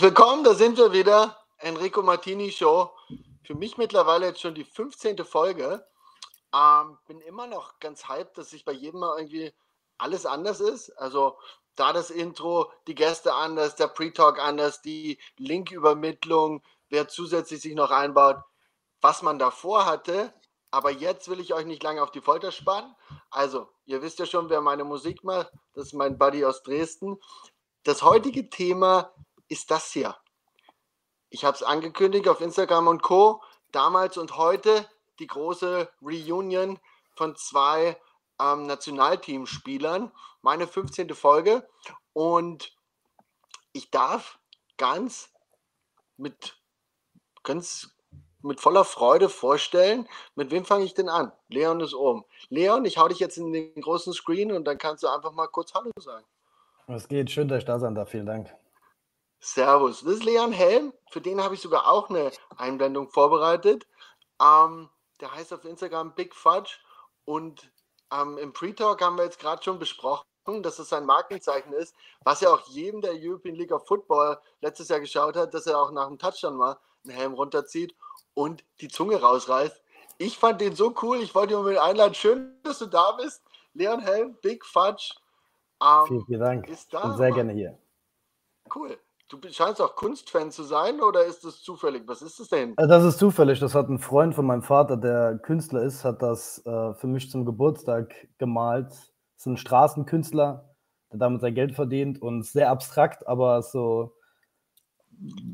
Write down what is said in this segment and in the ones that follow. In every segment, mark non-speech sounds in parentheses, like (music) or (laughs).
Herzlich willkommen, da sind wir wieder. Enrico Martini Show. Für mich mittlerweile jetzt schon die 15. Folge. Ähm, bin immer noch ganz hyped, dass sich bei jedem mal irgendwie alles anders ist. Also da das Intro, die Gäste anders, der Pre-Talk anders, die Linkübermittlung, wer zusätzlich sich noch einbaut, was man davor hatte. Aber jetzt will ich euch nicht lange auf die Folter spannen. Also, ihr wisst ja schon, wer meine Musik macht. Das ist mein Buddy aus Dresden. Das heutige Thema ist das hier. Ich habe es angekündigt auf Instagram und Co. Damals und heute die große Reunion von zwei ähm, Nationalteamspielern. Meine 15. Folge. Und ich darf ganz mit, ganz mit voller Freude vorstellen, mit wem fange ich denn an? Leon ist oben. Leon, ich hau dich jetzt in den großen Screen und dann kannst du einfach mal kurz Hallo sagen. Was geht? Schön, dass ich da sein darf. Vielen Dank. Servus. Das ist Leon Helm. Für den habe ich sogar auch eine Einblendung vorbereitet. Ähm, der heißt auf Instagram Big Fudge. Und ähm, im Pre-Talk haben wir jetzt gerade schon besprochen, dass es sein Markenzeichen ist, was ja auch jedem der European League of Football letztes Jahr geschaut hat, dass er auch nach dem Touchdown mal einen Helm runterzieht und die Zunge rausreißt. Ich fand den so cool. Ich wollte ihn unbedingt einladen. Schön, dass du da bist. Leon Helm, Big Fudge. Ähm, Vielen, vielen Dank. ist da, sehr Mann. gerne hier. Cool. Du scheinst auch Kunstfan zu sein oder ist das zufällig? Was ist das denn? Also das ist zufällig. Das hat ein Freund von meinem Vater, der Künstler ist, hat das äh, für mich zum Geburtstag gemalt. Das ist ein Straßenkünstler, der damit sein Geld verdient und sehr abstrakt, aber so.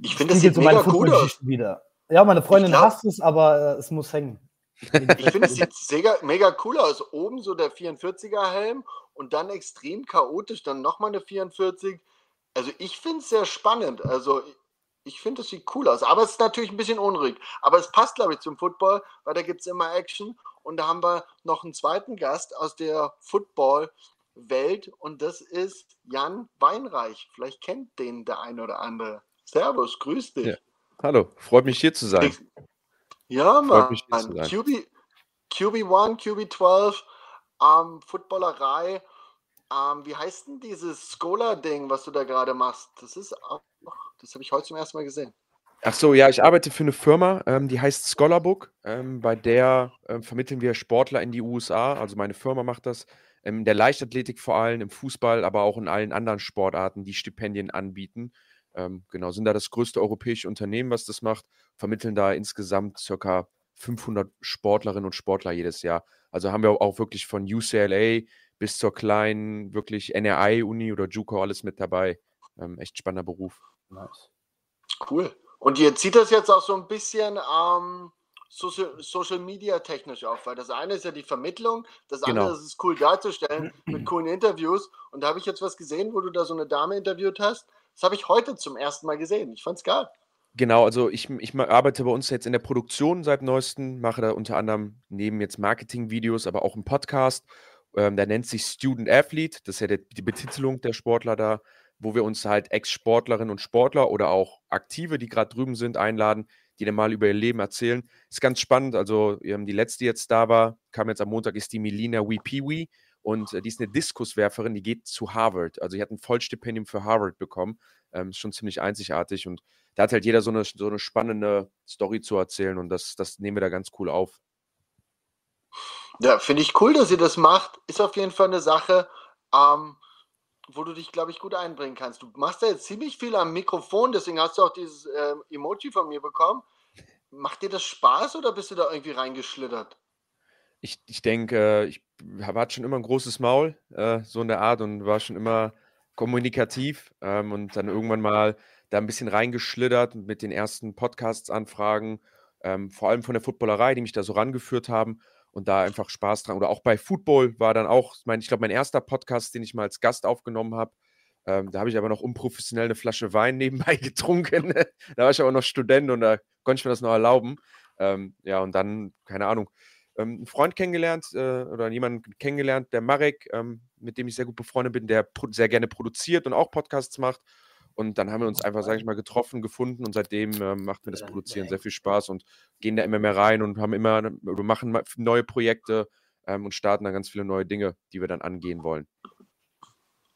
Ich finde, das sieht so meine mega cool aus. Wieder. Ja, meine Freundin glaub- hasst es, aber äh, es muss hängen. Ich finde, es sieht mega, mega cool aus. Oben so der 44er Helm und dann extrem chaotisch, dann nochmal eine 44. Also ich finde es sehr spannend. Also ich- finde, es sieht cool aus. Aber es ist natürlich ein bisschen unruhig. Aber es passt, glaube ich, zum Football, weil da gibt es immer Action. Und da haben wir noch einen zweiten Gast aus der Football-Welt und das ist Jan Weinreich. Vielleicht kennt den der ein oder andere. Servus, grüß dich. Ja. Hallo, freut mich hier zu sein. Ja, Mann. QB, QB1, QB12, ähm, Footballerei. Ähm, wie heißt denn dieses Scholar-Ding, was du da gerade machst? Das ist auch, das habe ich heute zum ersten Mal gesehen. Ach so, ja, ich arbeite für eine Firma, ähm, die heißt Scholarbook. Ähm, bei der ähm, vermitteln wir Sportler in die USA. Also meine Firma macht das. Ähm, in der Leichtathletik vor allem, im Fußball, aber auch in allen anderen Sportarten, die Stipendien anbieten. Ähm, genau, sind da das größte europäische Unternehmen, was das macht. Vermitteln da insgesamt circa 500 Sportlerinnen und Sportler jedes Jahr. Also haben wir auch wirklich von UCLA bis zur kleinen, wirklich NRI-Uni oder JUCO alles mit dabei. Ähm, echt spannender Beruf. Nice. Cool. Und ihr zieht das jetzt auch so ein bisschen ähm, Social, Social Media technisch auf, weil das eine ist ja die Vermittlung, das andere Genau. ist es cool darzustellen mit (clears throat) coolen Interviews. Und da habe ich jetzt was gesehen, wo du da so eine Dame interviewt hast. Das habe ich heute zum ersten Mal gesehen. Ich fand's geil. Genau, also ich, ich arbeite bei uns jetzt in der Produktion seit neuestem, mache da unter anderem neben jetzt Marketing-Videos, aber auch einen Podcast. Ähm, der nennt sich Student Athlete, das ist ja die Betitelung der Sportler da, wo wir uns halt Ex-Sportlerinnen und Sportler oder auch Aktive, die gerade drüben sind, einladen, die dann mal über ihr Leben erzählen. Ist ganz spannend. Also die letzte, die jetzt da war, kam jetzt am Montag, ist die Melina Weepeewee und äh, die ist eine Diskuswerferin, die geht zu Harvard. Also die hat ein Vollstipendium für Harvard bekommen. Ähm, ist schon ziemlich einzigartig und da hat halt jeder so eine, so eine spannende Story zu erzählen und das, das nehmen wir da ganz cool auf. Ja, finde ich cool, dass ihr das macht. Ist auf jeden Fall eine Sache, ähm, wo du dich, glaube ich, gut einbringen kannst. Du machst da jetzt ziemlich viel am Mikrofon, deswegen hast du auch dieses äh, Emoji von mir bekommen. Macht dir das Spaß oder bist du da irgendwie reingeschlittert? Ich, ich denke, ich hatte schon immer ein großes Maul, äh, so in der Art, und war schon immer kommunikativ ähm, und dann irgendwann mal da ein bisschen reingeschlittert mit den ersten Podcasts-Anfragen, ähm, vor allem von der Footballerei, die mich da so rangeführt haben und da einfach Spaß dran. Oder auch bei Football war dann auch, mein, ich glaube, mein erster Podcast, den ich mal als Gast aufgenommen habe. Ähm, da habe ich aber noch unprofessionell eine Flasche Wein (laughs) nebenbei getrunken. (laughs) da war ich aber noch Student und da konnte ich mir das noch erlauben. Ähm, ja, und dann, keine Ahnung, ähm, einen Freund kennengelernt äh, oder jemanden kennengelernt, der Marek, ähm, mit dem ich sehr gut befreundet bin, der sehr gerne produziert und auch Podcasts macht. Und dann haben wir uns einfach, sage ich mal, getroffen, gefunden und seitdem äh, macht mir das Produzieren sehr viel Spaß und gehen da immer mehr rein und haben immer, wir machen neue Projekte ähm, und starten dann ganz viele neue Dinge, die wir dann angehen wollen.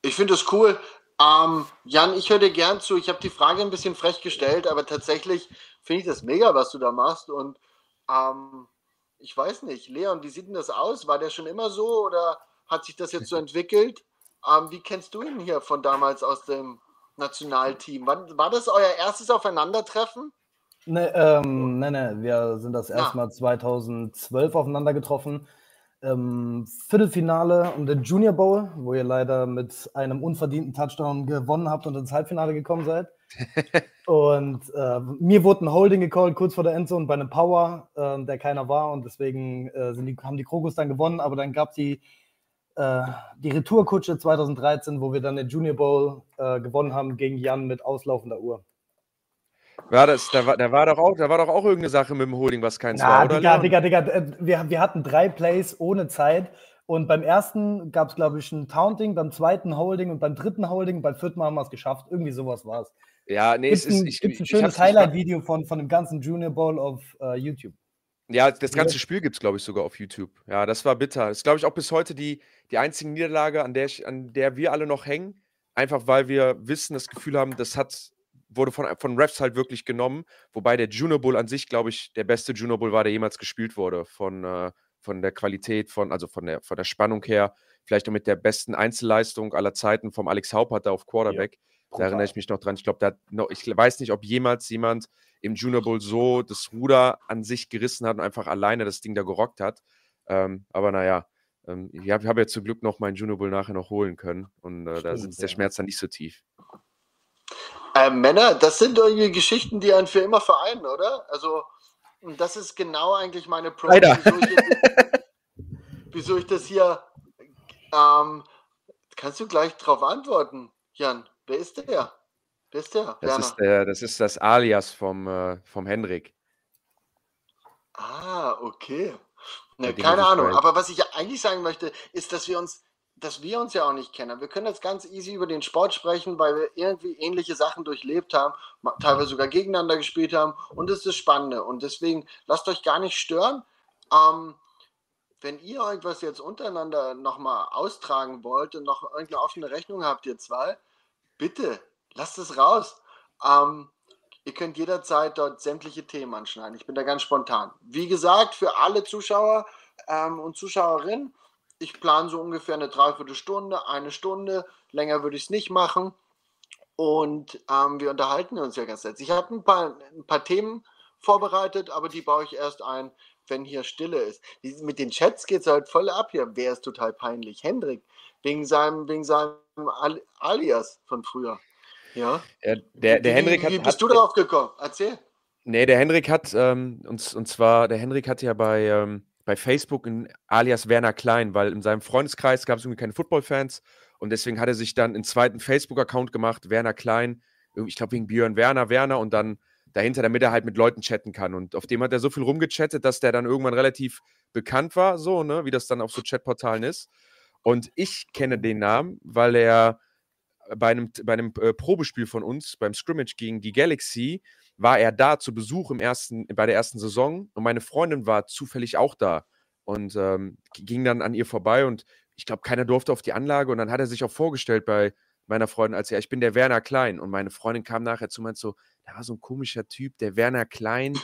Ich finde das cool. Ähm, Jan, ich höre dir gern zu. Ich habe die Frage ein bisschen frech gestellt, aber tatsächlich finde ich das mega, was du da machst. Und ähm, ich weiß nicht, Leon, wie sieht denn das aus? War der schon immer so oder hat sich das jetzt so (laughs) entwickelt? Ähm, wie kennst du ihn hier von damals aus dem Nationalteam. Wann, war das euer erstes Aufeinandertreffen? Ne, ähm, nee, nee, wir sind das erstmal ja. 2012 aufeinander getroffen. Ähm, Viertelfinale um den Junior Bowl, wo ihr leider mit einem unverdienten Touchdown gewonnen habt und ins Halbfinale gekommen seid. (laughs) und äh, mir wurde ein Holding gecallt kurz vor der Endzone bei einem Power, äh, der keiner war und deswegen äh, die, haben die Krokus dann gewonnen, aber dann gab es die äh, die Retourkutsche 2013, wo wir dann den Junior Bowl äh, gewonnen haben gegen Jan mit auslaufender Uhr. War das, da war, da war doch auch, da war doch auch irgendeine Sache mit dem Holding, was keins Na, war, oder? Digga, Digga, Digga, äh, wir, wir hatten drei Plays ohne Zeit und beim ersten gab es, glaube ich, ein Taunting, beim zweiten Holding und beim dritten Holding, beim vierten Mal haben wir es geschafft. Irgendwie sowas war es. Ja, nee, gibt's es ist. Ein, ich, gibt's ein schönes Highlight-Video von, von dem ganzen Junior Bowl auf uh, YouTube. Ja, das ganze Spiel gibt es, glaube ich, sogar auf YouTube. Ja, das war bitter. Das ist, glaube ich, auch bis heute die, die einzige Niederlage, an der, ich, an der wir alle noch hängen. Einfach weil wir wissen, das Gefühl haben, das hat, wurde von, von Refs halt wirklich genommen. Wobei der Juno Bull an sich, glaube ich, der beste Juno Bull war, der jemals gespielt wurde. Von, äh, von der Qualität, von, also von der, von der Spannung her. Vielleicht auch mit der besten Einzelleistung aller Zeiten vom Alex Haupert da auf Quarterback. Ja, da erinnere ich mich noch dran. Ich glaube, ich weiß nicht, ob jemals jemand im Junior Bowl so das Ruder an sich gerissen hat und einfach alleine das Ding da gerockt hat. Ähm, aber naja, ähm, ich habe hab ja zum Glück noch meinen Junior Bowl nachher noch holen können und äh, da sitzt der Schmerz dann nicht so tief. Äh, Männer, das sind irgendwie Geschichten, die einen für immer vereinen, oder? Also, das ist genau eigentlich meine Probleme, wieso, wieso, ich das hier. Ähm, kannst du gleich darauf antworten, Jan? Wer ist der? Wer ist der? Das, ist, der, das ist das Alias vom, äh, vom Henrik. Ah, okay. Ne, keine Ahnung. Aber was ich eigentlich sagen möchte, ist, dass wir uns, dass wir uns ja auch nicht kennen. Wir können jetzt ganz easy über den Sport sprechen, weil wir irgendwie ähnliche Sachen durchlebt haben, teilweise sogar gegeneinander gespielt haben. Und das ist das Spannende. Und deswegen lasst euch gar nicht stören. Ähm, wenn ihr irgendwas jetzt untereinander nochmal austragen wollt und noch irgendeine offene Rechnung habt, ihr zwei, bitte lasst es raus. Ähm, ihr könnt jederzeit dort sämtliche Themen anschneiden. Ich bin da ganz spontan. Wie gesagt, für alle Zuschauer ähm, und Zuschauerinnen, ich plane so ungefähr eine Dreiviertelstunde, eine Stunde. Länger würde ich es nicht machen. Und ähm, wir unterhalten uns ja ganz nett. Ich habe ein paar, ein paar Themen vorbereitet, aber die baue ich erst ein, wenn hier Stille ist. Mit den Chats geht es halt voll ab hier. Wer ist total peinlich? Hendrik, wegen seinem, wegen seinem Alias von früher. Ja. ja der, der Henrik hat. Wie bist hat, du darauf gekommen? Erzähl. Nee, der Henrik hat, ähm, und, und zwar, der Henrik hat ja bei, ähm, bei Facebook ein alias Werner Klein, weil in seinem Freundeskreis gab es irgendwie keine Football-Fans und deswegen hat er sich dann einen zweiten Facebook-Account gemacht, Werner Klein, ich glaube wegen Björn Werner, Werner und dann dahinter, damit er halt mit Leuten chatten kann. Und auf dem hat er so viel rumgechattet, dass der dann irgendwann relativ bekannt war, so, ne, wie das dann auf so Chatportalen ist. Und ich kenne den Namen, weil er bei einem, bei einem äh, Probespiel von uns, beim Scrimmage gegen die Galaxy, war er da zu Besuch im ersten, bei der ersten Saison und meine Freundin war zufällig auch da und ähm, ging dann an ihr vorbei und ich glaube, keiner durfte auf die Anlage und dann hat er sich auch vorgestellt bei meiner Freundin als ja, ich bin der Werner Klein und meine Freundin kam nachher zu mir so, da war so ein komischer Typ, der Werner Klein,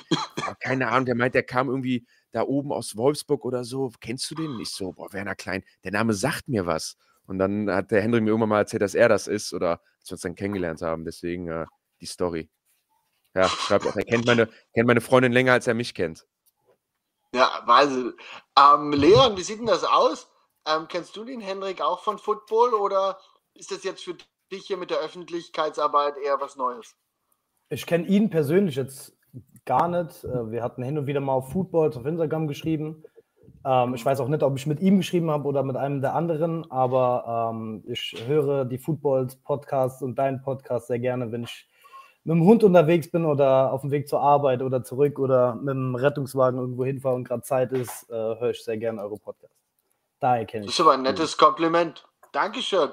keine Ahnung, der meint, der kam irgendwie da oben aus Wolfsburg oder so, kennst du den? Ich so, boah, Werner Klein, der Name sagt mir was. Und dann hat der Hendrik mir irgendwann mal erzählt, dass er das ist oder als wir uns dann kennengelernt haben. Deswegen äh, die Story. Ja, schreibt auch, er kennt meine, kennt meine Freundin länger, als er mich kennt. Ja, Wahnsinn. Ähm, Leon, wie sieht denn das aus? Ähm, kennst du den Hendrik auch von Football oder ist das jetzt für dich hier mit der Öffentlichkeitsarbeit eher was Neues? Ich kenne ihn persönlich jetzt gar nicht. Äh, wir hatten hin und wieder mal auf Football auf Instagram geschrieben. Ähm, ich weiß auch nicht, ob ich mit ihm geschrieben habe oder mit einem der anderen, aber ähm, ich höre die Footballs-Podcasts und deinen Podcast sehr gerne, wenn ich mit dem Hund unterwegs bin oder auf dem Weg zur Arbeit oder zurück oder mit dem Rettungswagen irgendwo hinfahre und gerade Zeit ist, äh, höre ich sehr gerne eure Podcasts. Daher kenne ich. Das ist aber ein nettes Kompliment. Dankeschön.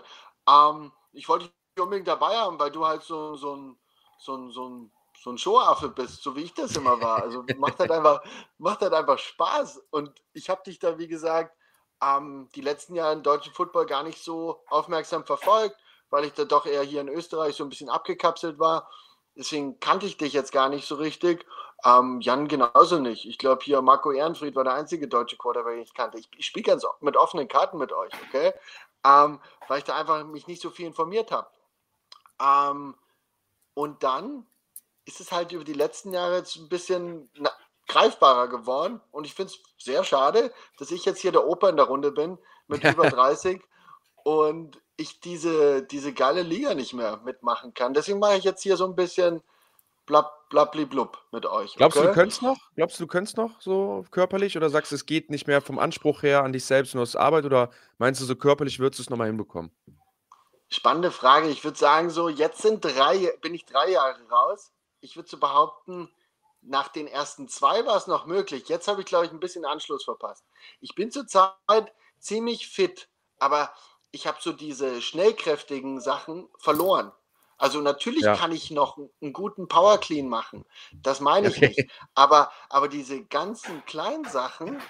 Ähm, ich wollte dich unbedingt dabei haben, weil du halt so, so ein, so ein, so ein so ein Showaffe bist, so wie ich das immer war. Also (laughs) macht halt einfach, macht halt einfach Spaß. Und ich habe dich da, wie gesagt, ähm, die letzten Jahre im deutschen Football gar nicht so aufmerksam verfolgt, weil ich da doch eher hier in Österreich so ein bisschen abgekapselt war. Deswegen kannte ich dich jetzt gar nicht so richtig. Ähm, Jan genauso nicht. Ich glaube, hier Marco Ehrenfried war der einzige deutsche Quarterback, den ich kannte. Ich, ich spiele ganz mit offenen Karten mit euch, okay? Ähm, weil ich da einfach mich nicht so viel informiert habe. Ähm, und dann ist es halt über die letzten Jahre jetzt ein bisschen na, greifbarer geworden. Und ich finde es sehr schade, dass ich jetzt hier der Opa in der Runde bin mit über 30 und ich diese, diese geile Liga nicht mehr mitmachen kann. Deswegen mache ich jetzt hier so ein bisschen blab, blub mit euch. Glaubst okay? du, du könntest noch? Glaubst du, du könntest noch so körperlich? Oder sagst du, es geht nicht mehr vom Anspruch her an dich selbst nur aus Arbeit? Oder meinst du, so körperlich würdest du es nochmal hinbekommen? Spannende Frage. Ich würde sagen, so jetzt sind drei, bin ich drei Jahre raus ich würde so behaupten, nach den ersten zwei war es noch möglich. Jetzt habe ich, glaube ich, ein bisschen Anschluss verpasst. Ich bin zurzeit ziemlich fit, aber ich habe so diese schnellkräftigen Sachen verloren. Also natürlich ja. kann ich noch einen guten Power Clean machen. Das meine ich nicht. Aber, aber diese ganzen kleinen Sachen,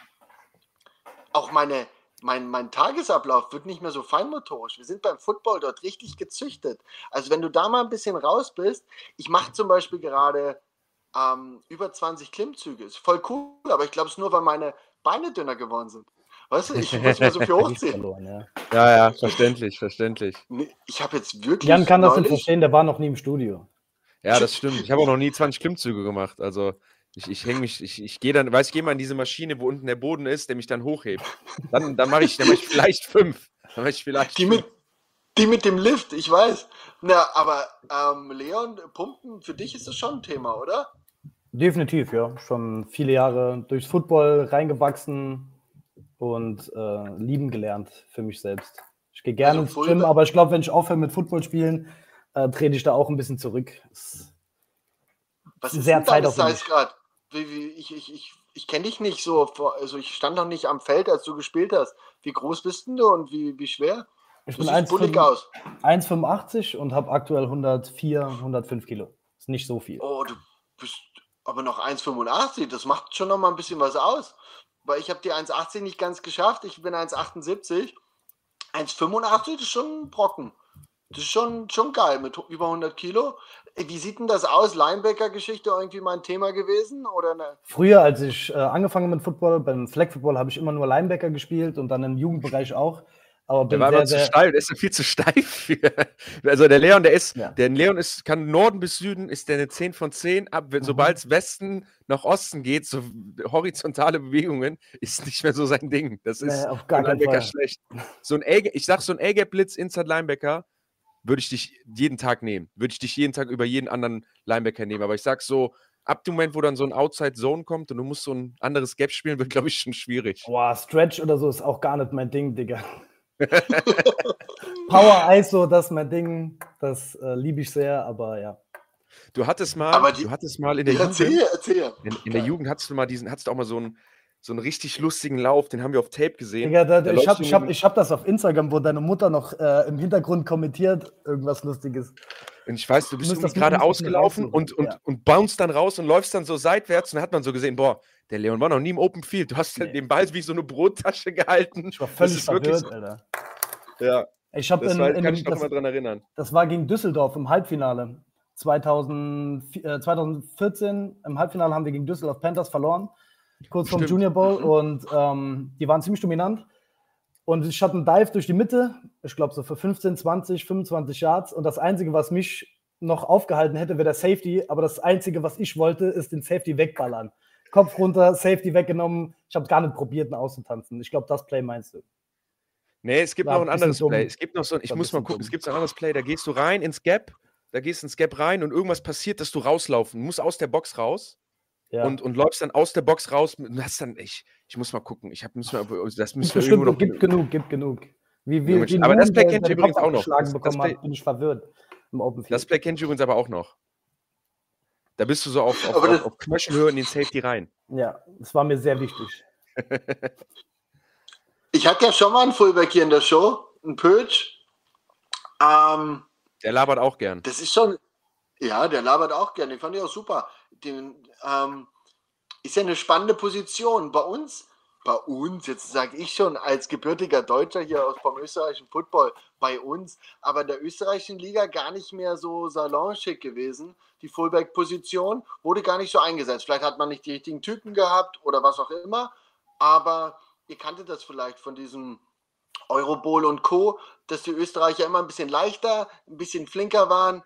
auch meine, mein, mein Tagesablauf wird nicht mehr so feinmotorisch. Wir sind beim Football dort richtig gezüchtet. Also wenn du da mal ein bisschen raus bist, ich mache zum Beispiel gerade ähm, über 20 Klimmzüge. Ist voll cool, aber ich glaube es nur, weil meine Beine dünner geworden sind. Weißt du, ich (laughs) muss mir so viel hochziehen. Verloren, ja. ja, ja, verständlich, verständlich. Ich habe jetzt wirklich. Jan kann das nicht verstehen, der war noch nie im Studio. Ja, das stimmt. Ich habe auch noch nie 20 Klimmzüge gemacht. Also ich, ich hänge mich, ich, ich gehe dann, weiß ich gehe mal in diese Maschine, wo unten der Boden ist, der mich dann hochhebt. Dann, dann mache ich, mach ich vielleicht fünf. Dann mache ich vielleicht die mit, die mit dem Lift, ich weiß. Na, aber ähm, Leon, Pumpen, für dich ist das schon ein Thema, oder? Definitiv, ja. Schon viele Jahre durchs Football reingewachsen und äh, lieben gelernt für mich selbst. Ich gehe gerne also ins Gym, aber ich glaube, wenn ich aufhöre mit Football spielen, äh, trete ich da auch ein bisschen zurück. Was ist sehr zeitaufwendig. gerade? wie, wie, ich, ich, ich, ich kenne dich nicht so, also ich stand noch nicht am Feld, als du gespielt hast. Wie groß bist du und wie, wie schwer? Ich du bin 1,85 und habe aktuell 104, 105 Kilo. Ist nicht so viel. Oh, du bist aber noch 1,85. Das macht schon noch mal ein bisschen was aus. Weil ich habe die 1,80 nicht ganz geschafft. Ich bin 1,78. 1,85 ist schon ein Brocken. Das ist schon, schon geil mit über 100 Kilo. Wie sieht denn das aus? Linebacker-Geschichte irgendwie mal ein Thema gewesen? Oder ne? Früher, als ich äh, angefangen mit Football, beim Flag Football habe ich immer nur Linebacker gespielt und dann im Jugendbereich auch. Aber der war sehr, aber zu steif, der ist ja viel zu steif. Für, also der Leon, der ist, ja. der Leon ist, kann Norden bis Süden, ist der eine 10 von 10 ab. Mhm. Sobald es Westen nach Osten geht, so horizontale Bewegungen, ist nicht mehr so sein Ding. Das ist nee, auf gar keinen Fall. schlecht. So ein A, ich sag so ein A-Gap-Blitz, Inside Linebacker, würde ich dich jeden Tag nehmen. Würde ich dich jeden Tag über jeden anderen Linebacker nehmen. Aber ich sag so, ab dem Moment, wo dann so ein Outside Zone kommt und du musst so ein anderes Gap spielen, wird, glaube ich, schon schwierig. Boah, Stretch oder so ist auch gar nicht mein Ding, Digga. (laughs) Power ISO, das ist mein Ding. Das äh, liebe ich sehr, aber ja. Du hattest mal, die, du hattest mal in der erzähl, Jugend. Erzähl. In, in der Jugend hattest du mal diesen, hattest du auch mal so einen, so einen richtig lustigen Lauf, den haben wir auf Tape gesehen. Digga, da, Der ich habe ich hab, ich hab das auf Instagram, wo deine Mutter noch äh, im Hintergrund kommentiert, irgendwas Lustiges. Und ich weiß, du bist das- gerade das ausgelaufen und, und, ja. und bounce dann raus und läufst dann so seitwärts und dann hat man so gesehen, boah, der Leon war noch nie im Open Field. Du hast Nee. den Ball wie so eine Brottasche gehalten. Ich war Das völlig ist wirklich verwirrt, so- Alter. Ja, Ich habe das in, war, in, kann ich noch das, immer dran erinnern. das war gegen Düsseldorf im Halbfinale. 2000, äh, 2014 im Halbfinale haben wir gegen Düsseldorf Panthers verloren, kurz Stimmt. Junior Bowl und ähm, die waren ziemlich dominant. Und ich hatte einen Dive durch die Mitte, ich glaube so für 15, 20, 25 Yards. Und das Einzige, was mich noch aufgehalten hätte, wäre der Safety. Aber das Einzige, was ich wollte, ist den Safety wegballern. Kopf runter, Safety weggenommen. Ich habe gar nicht probiert, ihn auszutanzen. Ich glaube, das Play meinst du. Nee, es gibt War noch ein anderes dumm. Play. Es gibt noch so, ich ein muss mal gucken, dumm. es gibt ein anderes Play, da gehst du rein ins Gap, da gehst ins Gap rein und irgendwas passiert, dass du rauslaufen musst aus der Box raus Ja. und, und läufst dann aus der Box raus. Und hast dann, ich, ich muss mal gucken, ich hab, müssen wir, das müssen wir irgendwo bestimmt, noch. gibt genug, gibt genug. Wie, wie, wie ein aber das ihr den übrigens auch noch. Das- das bekommen Play- hat, bin ich verwirrt im Open Field. Das Play kennt ihr übrigens aber auch noch. Da bist du so auf, auf, auf, das- auf Knöchelhöhe in den Safety rein. ja, das war mir sehr wichtig. (laughs) Ich hatte ja schon mal einen Fullback hier in der Show, einen Pötsch. Ähm, Der labert auch gern. das ist schon, ja, der labert auch gerne, den fand ich auch super. Den, ähm, ist ja eine spannende Position. Bei uns, bei uns, jetzt sage ich schon als gebürtiger Deutscher hier aus vom österreichischen Football, bei uns, aber in der österreichischen Liga gar nicht mehr so salonschick gewesen. Die Fullback-Position wurde gar nicht so eingesetzt. Vielleicht hat man nicht die richtigen Typen gehabt oder was auch immer, aber ihr kanntet das vielleicht von diesem Eurobowl und Co., dass die Österreicher immer ein bisschen leichter, ein bisschen flinker waren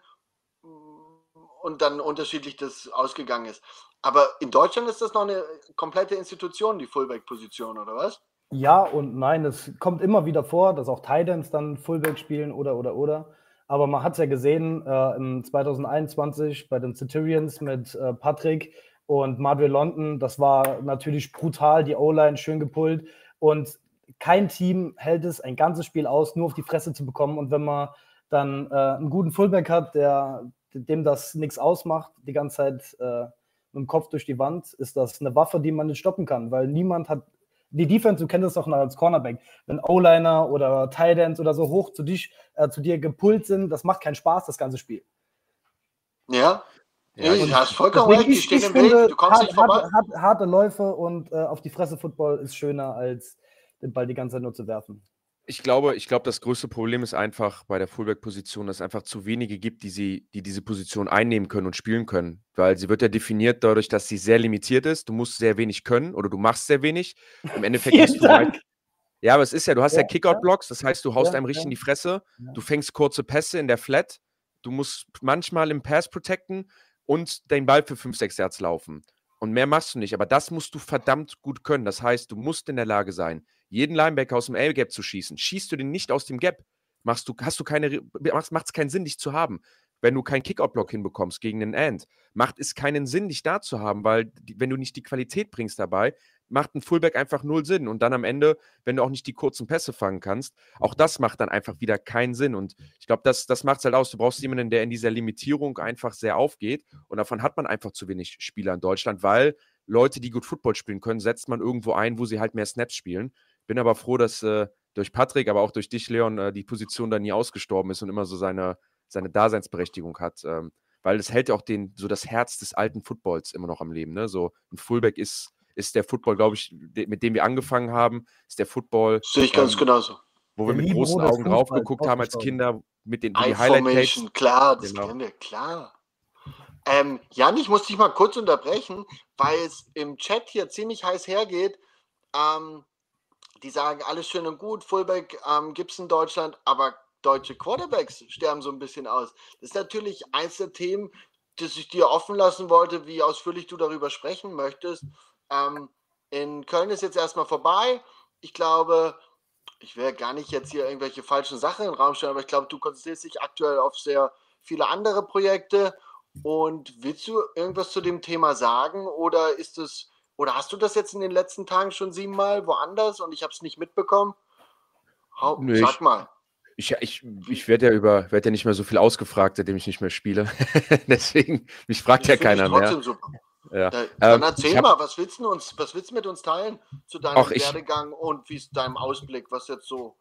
und dann unterschiedlich das ausgegangen ist. Aber in Deutschland ist das noch eine komplette Institution, die Fullback-Position, oder was? Ja und nein, es kommt immer wieder vor, dass auch Titans dann Fullback spielen oder oder oder. Aber man hat es ja gesehen äh, im 2021 bei den Centurions mit äh, Patrick und Madre London. Das war natürlich brutal, die O-Line schön gepullt. Und kein Team hält es ein ganzes Spiel aus, nur auf die Fresse zu bekommen. Und wenn man dann äh, einen guten Fullback hat, der, dem das nichts ausmacht, die ganze Zeit äh, mit dem Kopf durch die Wand, ist das eine Waffe, die man nicht stoppen kann, weil niemand hat die Defense, du kennst das doch noch als Cornerback, wenn O-Liner oder Tight Ends oder so hoch zu, dich, äh, zu dir gepult sind, das macht keinen Spaß, das ganze Spiel. Ja? Ja, Ja, und du hast vollkommen recht, die ich, stehen ich im Weg, finde, du kommst nicht hart, vorbei. hart, hart, harte Läufe und äh, auf die Fresse Football ist schöner, als den Ball die ganze Zeit nur zu werfen. Ich glaube, ich glaube, das größte Problem ist einfach bei der Fullback-Position, dass es einfach zu wenige gibt, die, sie, die diese Position einnehmen können und spielen können. Weil sie wird ja definiert dadurch, dass sie sehr limitiert ist. Du musst sehr wenig können oder du machst sehr wenig. Im (laughs) Endeffekt hast du halt. Ja, aber es ist ja, du hast ja, Ja, Kickout-Blocks, das heißt, du haust Ja, einem richtig ja. in die Fresse, du fängst kurze Pässe in der Flat, du musst manchmal im Pass protecten und den Ball für 5, 6 Yards laufen. Und mehr machst du nicht, aber das musst du verdammt gut können. Das heißt, du musst in der Lage sein, jeden Linebacker aus dem L-Gap zu schießen. Schießt du den nicht aus dem Gap, machst du, hast du keine, macht es keinen Sinn, dich zu haben. Wenn du keinen Kickout-Block hinbekommst gegen den End, macht es keinen Sinn, dich da zu haben, weil wenn du nicht die Qualität bringst dabei, macht ein Fullback einfach null Sinn. Und dann am Ende, wenn du auch nicht die kurzen Pässe fangen kannst, auch das macht dann einfach wieder keinen Sinn. Und ich glaube, das, das macht es halt aus. Du brauchst jemanden, der in dieser Limitierung einfach sehr aufgeht. Und davon hat man einfach zu wenig Spieler in Deutschland, weil Leute, die gut Football spielen können, setzt man irgendwo ein, wo sie halt mehr Snaps spielen. Bin aber froh, dass äh, durch Patrick, aber auch durch dich, Leon, äh, die Position da nie ausgestorben ist und immer so seine, seine Daseinsberechtigung hat. Ähm, weil es hält ja auch den, so das Herz des alten Footballs immer noch am Leben. Ne? So ein Fullback ist, ist der Football, glaube ich, de, mit dem wir angefangen haben, ist der Football, Sehe ich ganz Ähm, genauso. wo wir Der mit großen Augen drauf geguckt haben als. Kinder, mit den Highlight-Tapes. Klar, das Genau. kennen wir, klar. Ähm, Jan, ich muss dich mal kurz unterbrechen, weil es im Chat hier ziemlich heiß hergeht. Ähm, die sagen, alles schön und gut, Fullback ähm, gibt es in Deutschland, aber deutsche Quarterbacks sterben so ein bisschen aus. Das ist natürlich eins der Themen, das ich dir offen lassen wollte, wie ausführlich du darüber sprechen möchtest. Ähm, in Köln ist jetzt erstmal vorbei. Ich glaube, ich will gar nicht jetzt hier irgendwelche falschen Sachen in den Raum stellen, aber ich glaube, du konzentrierst dich aktuell auf sehr viele andere Projekte. Und willst du irgendwas zu dem Thema sagen oder ist es oder hast du das jetzt in den letzten Tagen schon siebenmal woanders und ich habe es nicht mitbekommen? Hau, Nö, sag ich- mal. Ich, ich, ich werde ja über, werde ja nicht mehr so viel ausgefragt, seitdem ich nicht mehr spiele. (laughs) Deswegen, mich fragt ja Das ich keiner mehr. super. Ja. Da, dann ähm, erzähl hab, mal, was willst, du uns, was willst du mit uns teilen zu deinem Werdegang ich, und wie es deinem Ausblick, was jetzt so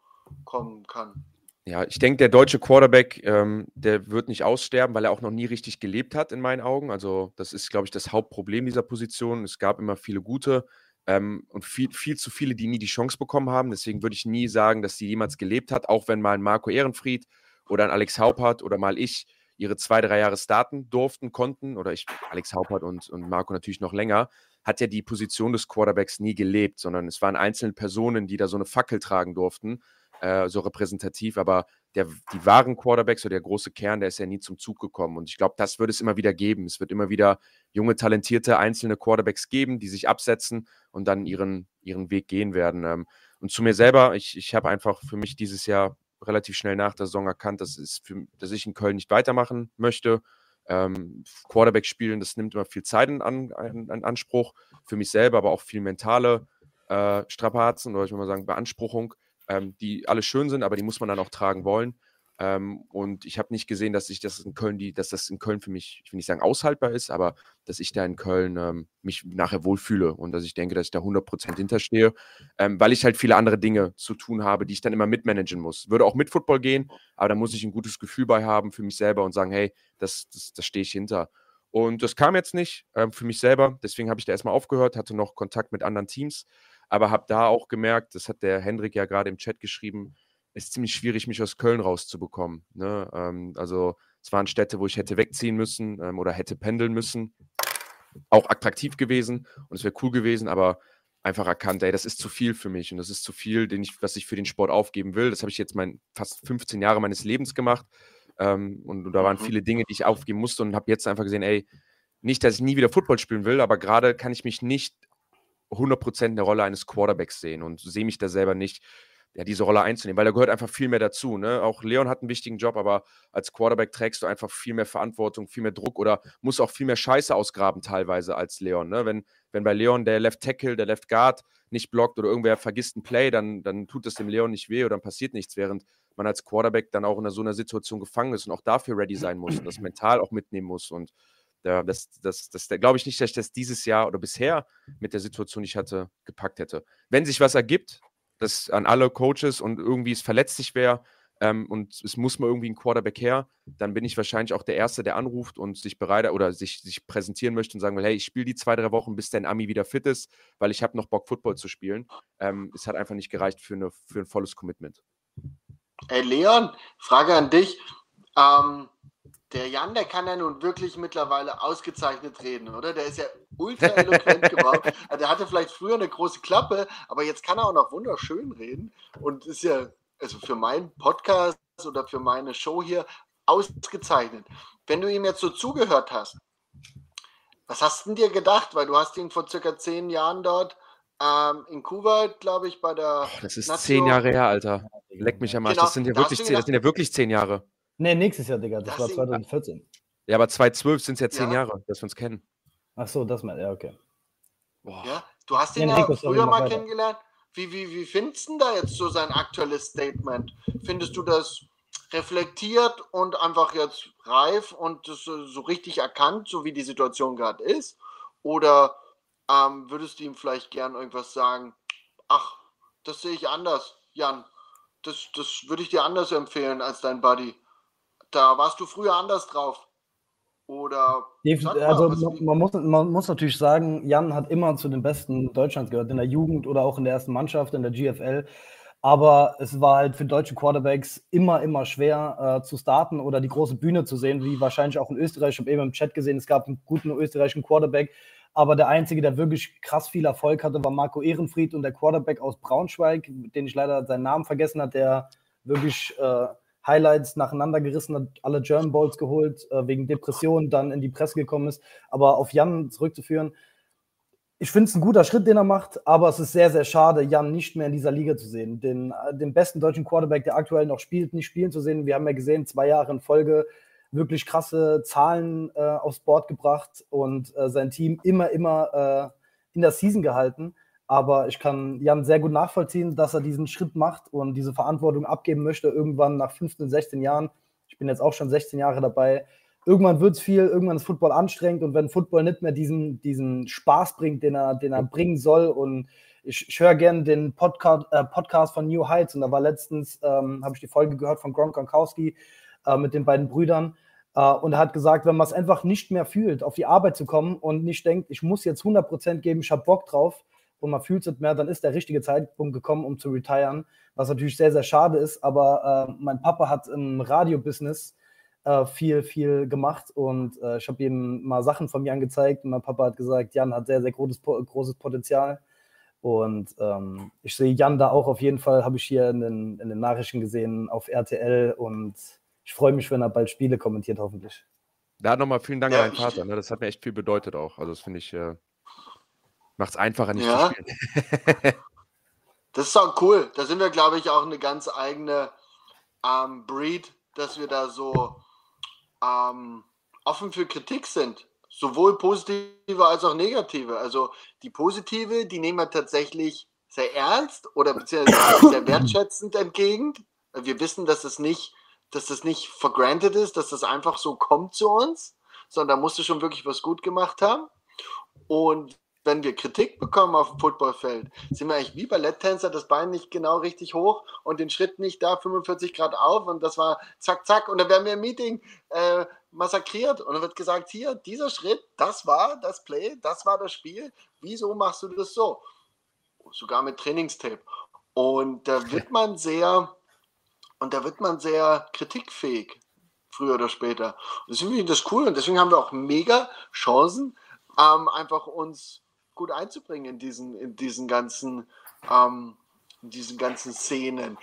kommen kann? Ja, ich denke, der deutsche Quarterback, ähm, der wird nicht aussterben, weil er auch noch nie richtig gelebt hat, in meinen Augen. Also, das ist, glaube ich, das Hauptproblem dieser Position. Es gab immer viele gute ähm, und viel, viel zu viele, die nie die Chance bekommen haben. Deswegen würde ich nie sagen, dass sie jemals gelebt hat, auch wenn mal ein Marco Ehrenfried oder ein Alex Haupert oder mal ich ihre zwei, drei Jahre starten durften, konnten, oder ich, Alex Haupert und, und Marco natürlich noch länger, hat ja die Position des Quarterbacks nie gelebt, sondern es waren einzelne Personen, die da so eine Fackel tragen durften äh, so repräsentativ, aber der, die wahren Quarterbacks oder der große Kern, der ist ja nie zum Zug gekommen. Und ich glaube, das wird es immer wieder geben. Es wird immer wieder junge, talentierte, einzelne Quarterbacks geben, die sich absetzen und dann ihren, ihren Weg gehen werden. Ähm, und zu mir selber, ich, ich habe einfach für mich dieses Jahr relativ schnell nach der Saison erkannt, dass, es für, dass ich in Köln nicht weitermachen möchte. Ähm, Quarterback spielen, das nimmt immer viel Zeit in, an, in, Anspruch für mich selber, aber auch viel mentale äh, Strapazen oder ich will mal sagen Beanspruchung ähm, die alle schön sind, aber die muss man dann auch tragen wollen. Ähm, und ich habe nicht gesehen, dass ich das in Köln, die, dass das in Köln für mich, ich will nicht sagen aushaltbar ist, aber dass ich da in Köln ähm, mich nachher wohlfühle und dass ich denke, dass ich da 100% hinterstehe, ähm, weil ich halt viele andere Dinge zu tun habe, die ich dann immer mitmanagen muss. Würde auch mit Football gehen, aber da muss ich ein gutes Gefühl bei haben für mich selber und sagen, hey, das, das, das stehe ich hinter. Und das kam jetzt nicht ähm, für mich selber, deswegen habe ich da erstmal aufgehört, hatte noch Kontakt mit anderen Teams aber habe da auch gemerkt, das hat der Hendrik ja gerade im Chat geschrieben, es ist ziemlich schwierig, mich aus Köln rauszubekommen. Ne? Ähm, also es waren Städte, wo ich hätte wegziehen müssen ähm, oder hätte pendeln müssen. Auch attraktiv gewesen und es wäre cool gewesen, aber einfach erkannt, ey, das ist zu viel für mich und das ist zu viel, den ich, was ich für den Sport aufgeben will. Das habe ich jetzt mein, fast 15 Jahre meines Lebens gemacht ähm, und, und, da waren mhm. viele Dinge, die ich aufgeben musste und habe jetzt einfach gesehen, ey, nicht, dass ich nie wieder Football spielen will, aber gerade kann ich mich nicht 100% in der Rolle eines Quarterbacks sehen und sehe mich da selber nicht, ja, diese Rolle einzunehmen, weil da gehört einfach viel mehr dazu. Ne? Auch Leon hat einen wichtigen Job, aber als Quarterback trägst du einfach viel mehr Verantwortung, viel mehr Druck oder musst auch viel mehr Scheiße ausgraben teilweise als Leon. Ne? Wenn, wenn bei Leon der Left Tackle, der Left Guard nicht blockt oder irgendwer vergisst ein Play, dann, dann tut das dem Leon nicht weh oder dann passiert nichts, während man als Quarterback dann auch in so einer Situation gefangen ist und auch dafür ready sein muss und das mental auch mitnehmen muss und ja, das, das, das, das glaube ich nicht, dass ich das dieses Jahr oder bisher mit der Situation, die ich hatte, gepackt hätte. Wenn sich was ergibt, das an alle Coaches und irgendwie es verletzlich wäre ähm, und es muss mal irgendwie ein Quarterback her, dann bin ich wahrscheinlich auch der Erste, der anruft und sich bereit oder sich, sich präsentieren möchte und sagen will, hey, ich spiele die zwei, drei Wochen, bis dein Ami wieder fit ist, weil ich habe noch Bock, Football zu spielen. Ähm, es hat einfach nicht gereicht für, eine, für ein volles Commitment. Hey Leon, Frage an dich. Ähm, der Jan, der kann ja nun wirklich mittlerweile ausgezeichnet reden, oder? Der ist ja ultra (laughs) eloquent geworden. Also der hatte vielleicht früher eine große Klappe, aber jetzt kann er auch noch wunderschön reden und ist ja also für meinen Podcast oder für meine Show hier ausgezeichnet. Wenn du ihm jetzt so zugehört hast, was hast du dir gedacht? Weil du hast ihn vor circa zehn Jahren dort ähm, in Kuwait, glaube ich, bei der. Oh, das ist Nation. zehn Jahre her, Alter. Leck mich am Arsch. Genau. Das sind ja wirklich zehn, das sind ja wirklich zehn Jahre. Nee, nächstes Jahr, Digga. Das, das war 2014. Ja, aber 2012 sind es ja zehn ja. Jahre, dass wir uns kennen. Ach so, das mal, ja, okay. Boah. Ja, du hast ihn ja, ja früher mal weiter. kennengelernt. Wie, wie, wie findest du da jetzt so sein aktuelles Statement? Findest du das reflektiert und einfach jetzt reif und so richtig erkannt, so wie die Situation gerade ist? Oder ähm, würdest du ihm vielleicht gern irgendwas sagen? Ach, das sehe ich anders, Jan. Das, das würde ich dir anders empfehlen als dein Buddy da warst du früher anders drauf. Oder. Mal, also man, man, muss, man muss natürlich sagen, Jan hat immer zu den Besten Deutschlands gehört, in der Jugend oder auch in der ersten Mannschaft, in der GFL. Aber es war halt für deutsche Quarterbacks immer, immer schwer äh, zu starten oder die große Bühne zu sehen, wie wahrscheinlich auch in Österreich. Ich habe eben im Chat gesehen, es gab einen guten österreichischen Quarterback, aber der einzige, der wirklich krass viel Erfolg hatte, war Marco Ehrenfried und der Quarterback aus Braunschweig, den ich leider seinen Namen vergessen habe, der wirklich äh, Highlights nacheinander gerissen hat, alle German Bowls geholt, äh, wegen Depressionen dann in die Presse gekommen ist. Aber auf Jan zurückzuführen, ich finde es ein guter Schritt, den er macht, aber es ist sehr, sehr schade, Jan nicht mehr in dieser Liga zu sehen. Den, äh, den besten deutschen Quarterback, der aktuell noch spielt, nicht spielen zu sehen. Wir haben ja gesehen, zwei Jahre in Folge wirklich krasse Zahlen äh, aufs Board gebracht und äh, sein Team immer, immer äh, in der Season gehalten. Aber ich kann Jan sehr gut nachvollziehen, dass er diesen Schritt macht und diese Verantwortung abgeben möchte, irgendwann nach 15, 16 Jahren. Ich bin jetzt auch schon 16 Jahre dabei. irgendwann wird es viel, irgendwann ist Football anstrengend und wenn Football nicht mehr diesen, diesen Spaß bringt, den er, den er bringen soll und ich, ich höre gerne den Podcast, äh, Podcast von New Heights und da war letztens, ähm, habe ich die Folge gehört von Gronk Gronkowski äh, mit den beiden Brüdern äh, und er hat gesagt, wenn man es einfach nicht mehr fühlt, auf die Arbeit zu kommen und nicht denkt, ich muss jetzt 100% geben, ich habe Bock drauf und man fühlt es nicht mehr, dann ist der richtige Zeitpunkt gekommen, um zu retiren, was natürlich sehr, sehr schade ist, aber äh, mein Papa hat im Radio-Business äh, viel, viel gemacht und äh, ich habe ihm mal Sachen von mir angezeigt und mein Papa hat gesagt, Jan hat sehr, sehr großes, großes Potenzial. Und ähm, ich sehe Jan da auch auf jeden Fall, habe ich hier in den, in den Nachrichten gesehen, auf RTL und ich freue mich, wenn er bald Spiele kommentiert, hoffentlich. Da nochmal vielen Dank ja, an deinen Vater. Ne? Das hat mir echt viel bedeutet auch. Also das finde ich, äh, macht es einfacher, nicht ja. zu spielen. (laughs) das ist auch cool. Da sind wir, glaube ich, auch eine ganz eigene ähm, Breed, dass wir da so ähm, offen für Kritik sind. Sowohl positive als auch negative. Also die positive, die nehmen wir tatsächlich sehr ernst oder beziehungsweise sehr (coughs) wertschätzend entgegen. Wir wissen, dass es nicht, dass das nicht for granted ist, dass das einfach so kommt zu uns, sondern da musst du schon wirklich was gut gemacht haben. Und wenn wir Kritik bekommen auf dem Footballfeld, sind wir eigentlich wie Balletttänzer, das Bein nicht genau richtig hoch und den Schritt nicht da 45 Grad auf und das war zack, zack und dann werden wir im Meeting äh, massakriert und dann wird gesagt, hier, dieser Schritt, das war das Play, das war das Spiel, wieso machst du das so? Sogar mit Trainingstape. Und da wird man sehr, und da wird man sehr kritikfähig, früher oder später. Und deswegen finde ich das cool und deswegen haben wir auch mega Chancen, ähm, einfach uns gut einzubringen in diesen, in diesen ganzen, ähm, in diesen ganzen Szenen.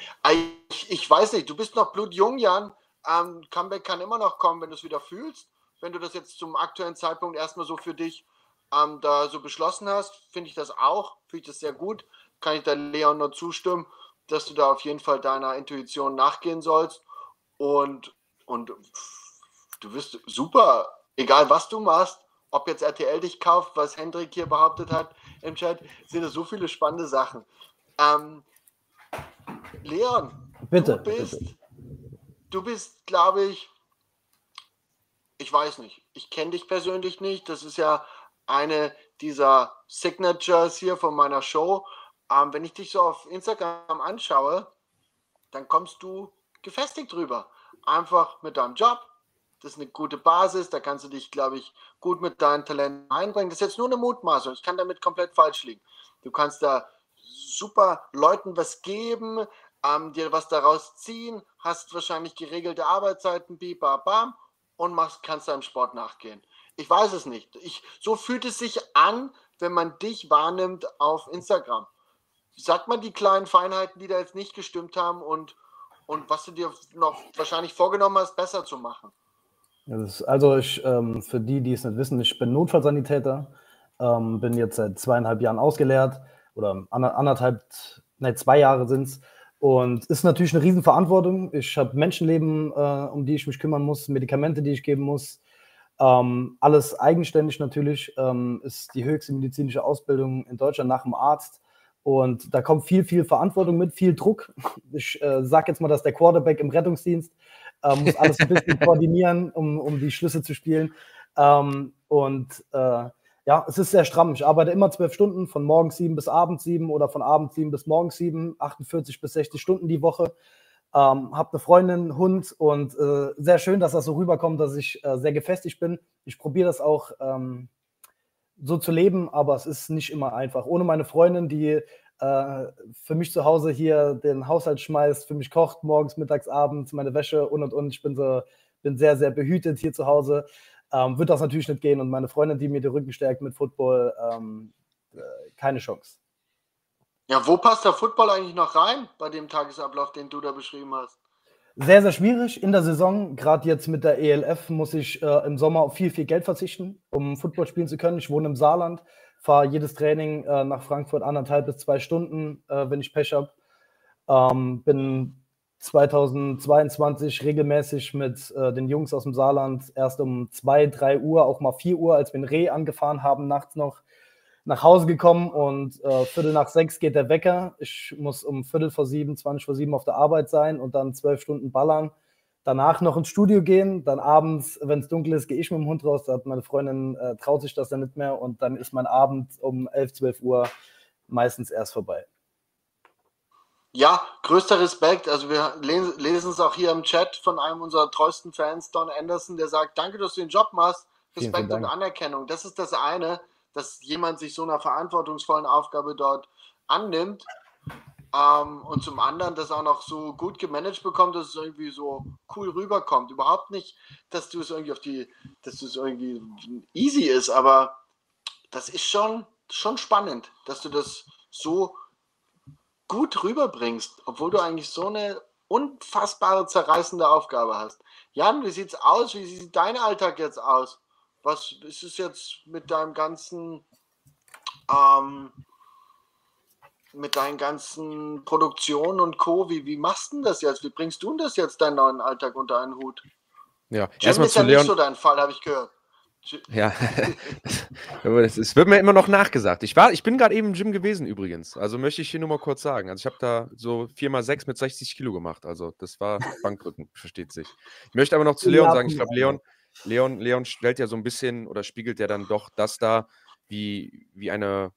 Ich, ich weiß nicht, du bist noch blutjung, Jan. Ähm, Comeback kann immer noch kommen, wenn du es wieder fühlst. Wenn du das jetzt zum aktuellen Zeitpunkt erstmal so für dich ähm, da so beschlossen hast, finde ich das auch, finde ich das sehr gut. Kann ich da Leon nur zustimmen, dass du da auf jeden Fall deiner Intuition nachgehen sollst. Und, und du wirst super, egal was du machst, ob jetzt RTL dich kauft, was Hendrik hier behauptet hat im Chat, sind es so viele spannende Sachen. Ähm, Leon, bitte, du bist, bitte. du bist, glaube ich, ich weiß nicht, ich kenne dich persönlich nicht. Das ist ja eine dieser Signatures hier von meiner Show. Ähm, wenn ich dich so auf Instagram anschaue, dann kommst du gefestigt drüber. Einfach mit deinem Job, das ist eine gute Basis, da kannst du dich, glaube ich, gut mit deinen Talenten einbringen. Das ist jetzt nur eine Mutmaßung, ich kann damit komplett falsch liegen. Du kannst da super Leuten was geben, ähm, dir was daraus ziehen, hast wahrscheinlich geregelte Arbeitszeiten, bam, und machst, kannst deinem Sport nachgehen. Ich weiß es nicht. Ich, so fühlt es sich an, wenn man dich wahrnimmt auf Instagram. Sagt man die kleinen Feinheiten, die da jetzt nicht gestimmt haben und, und was du dir noch wahrscheinlich vorgenommen hast, besser zu machen? Also ich, ähm, für die, die es nicht wissen, ich bin Notfallsanitäter, ähm, bin jetzt seit zweieinhalb Jahren ausgelehrt oder anderthalb, ne, zwei Jahre sind es. Und ist natürlich eine Riesenverantwortung. Ich habe Menschenleben, äh, um die ich mich kümmern muss, Medikamente, die ich geben muss. Ähm, alles eigenständig natürlich. Ähm, ist die höchste medizinische Ausbildung in Deutschland nach dem Arzt. Und da kommt viel, viel Verantwortung mit, viel Druck. Ich äh, sage jetzt mal, dass der Quarterback im Rettungsdienst äh, muss alles ein bisschen (laughs) koordinieren, um, um die Schlüsse zu spielen. Ähm, und äh, ja, es ist sehr stramm. Ich arbeite immer zwölf Stunden, von morgens sieben bis abends sieben oder von abends sieben bis morgens sieben, 48 bis 60 Stunden die Woche. Ähm, habe eine Freundin, Hund und äh, sehr schön, dass das so rüberkommt, dass ich äh, sehr gefestigt bin. Ich probiere das auch ähm, so zu leben, aber es ist nicht immer einfach. Ohne meine Freundin, die äh, für mich zu Hause hier den Haushalt schmeißt, für mich kocht, morgens, mittags, abends, meine Wäsche und und und. Ich bin so, bin sehr, sehr behütet hier zu Hause. Ähm, wird das natürlich nicht gehen und meine Freundin, die mir den Rücken stärkt mit Football, ähm, äh, keine Chance. Ja, wo passt der Football eigentlich noch rein bei dem Tagesablauf, den du da beschrieben hast? Sehr, sehr schwierig in der Saison. Gerade jetzt mit der ELF muss ich äh, im Sommer auf viel, viel Geld verzichten, um Football spielen zu können. Ich wohne im Saarland fahre jedes Training äh, nach Frankfurt anderthalb bis zwei Stunden, äh, wenn ich Pech habe. Ähm, bin 2022 regelmäßig mit äh, den Jungs aus dem Saarland erst um 2, 3 Uhr, auch mal 4 Uhr, als wir ein Reh angefahren haben, nachts noch nach Hause gekommen und äh, Viertel nach sechs geht der Wecker. Ich muss um Viertel vor sieben, 20 vor sieben auf der Arbeit sein und dann zwölf Stunden ballern danach noch ins Studio gehen, dann abends, wenn es dunkel ist, gehe ich mit dem Hund raus, da hat meine Freundin, äh, traut sich das dann nicht mehr und dann ist mein Abend um 11, 12 Uhr meistens erst vorbei. Ja, größter Respekt. Also wir lesen es auch hier im Chat von einem unserer treuesten Fans, Don Anderson, der sagt, danke, dass du den Job machst. Respekt und Anerkennung. Das ist das eine, dass jemand sich so einer verantwortungsvollen Aufgabe dort annimmt. Ähm, und zum anderen, dass auch noch so gut gemanagt bekommt, dass es irgendwie so cool rüberkommt. Überhaupt nicht, dass du es irgendwie auf die, dass es irgendwie easy ist, aber das ist schon, schon spannend, dass du das so gut rüberbringst, obwohl du eigentlich so eine unfassbare zerreißende Aufgabe hast. Jan, wie sieht's aus? Wie sieht dein Alltag jetzt aus? Was ist es jetzt mit deinem ganzen, ähm, mit deinen ganzen Produktionen und Co. Wie, wie machst du das jetzt? Wie bringst du das jetzt deinen neuen Alltag unter einen Hut? Ja, erstmal zu ja Leon. nicht so dein Fall, habe ich gehört. Ja, es wird mir immer noch nachgesagt. Ich, war, ich bin gerade eben im Gym gewesen übrigens. Also möchte ich hier nur mal kurz sagen. Also ich habe da so 4x6 mit 60 Kilo gemacht. Also das war Bankdrücken, (laughs) versteht sich. Ich möchte aber noch zu Leon sagen, ich glaube, Leon, Leon, Leon stellt ja so ein bisschen oder spiegelt ja dann doch das da, wie, wie eine,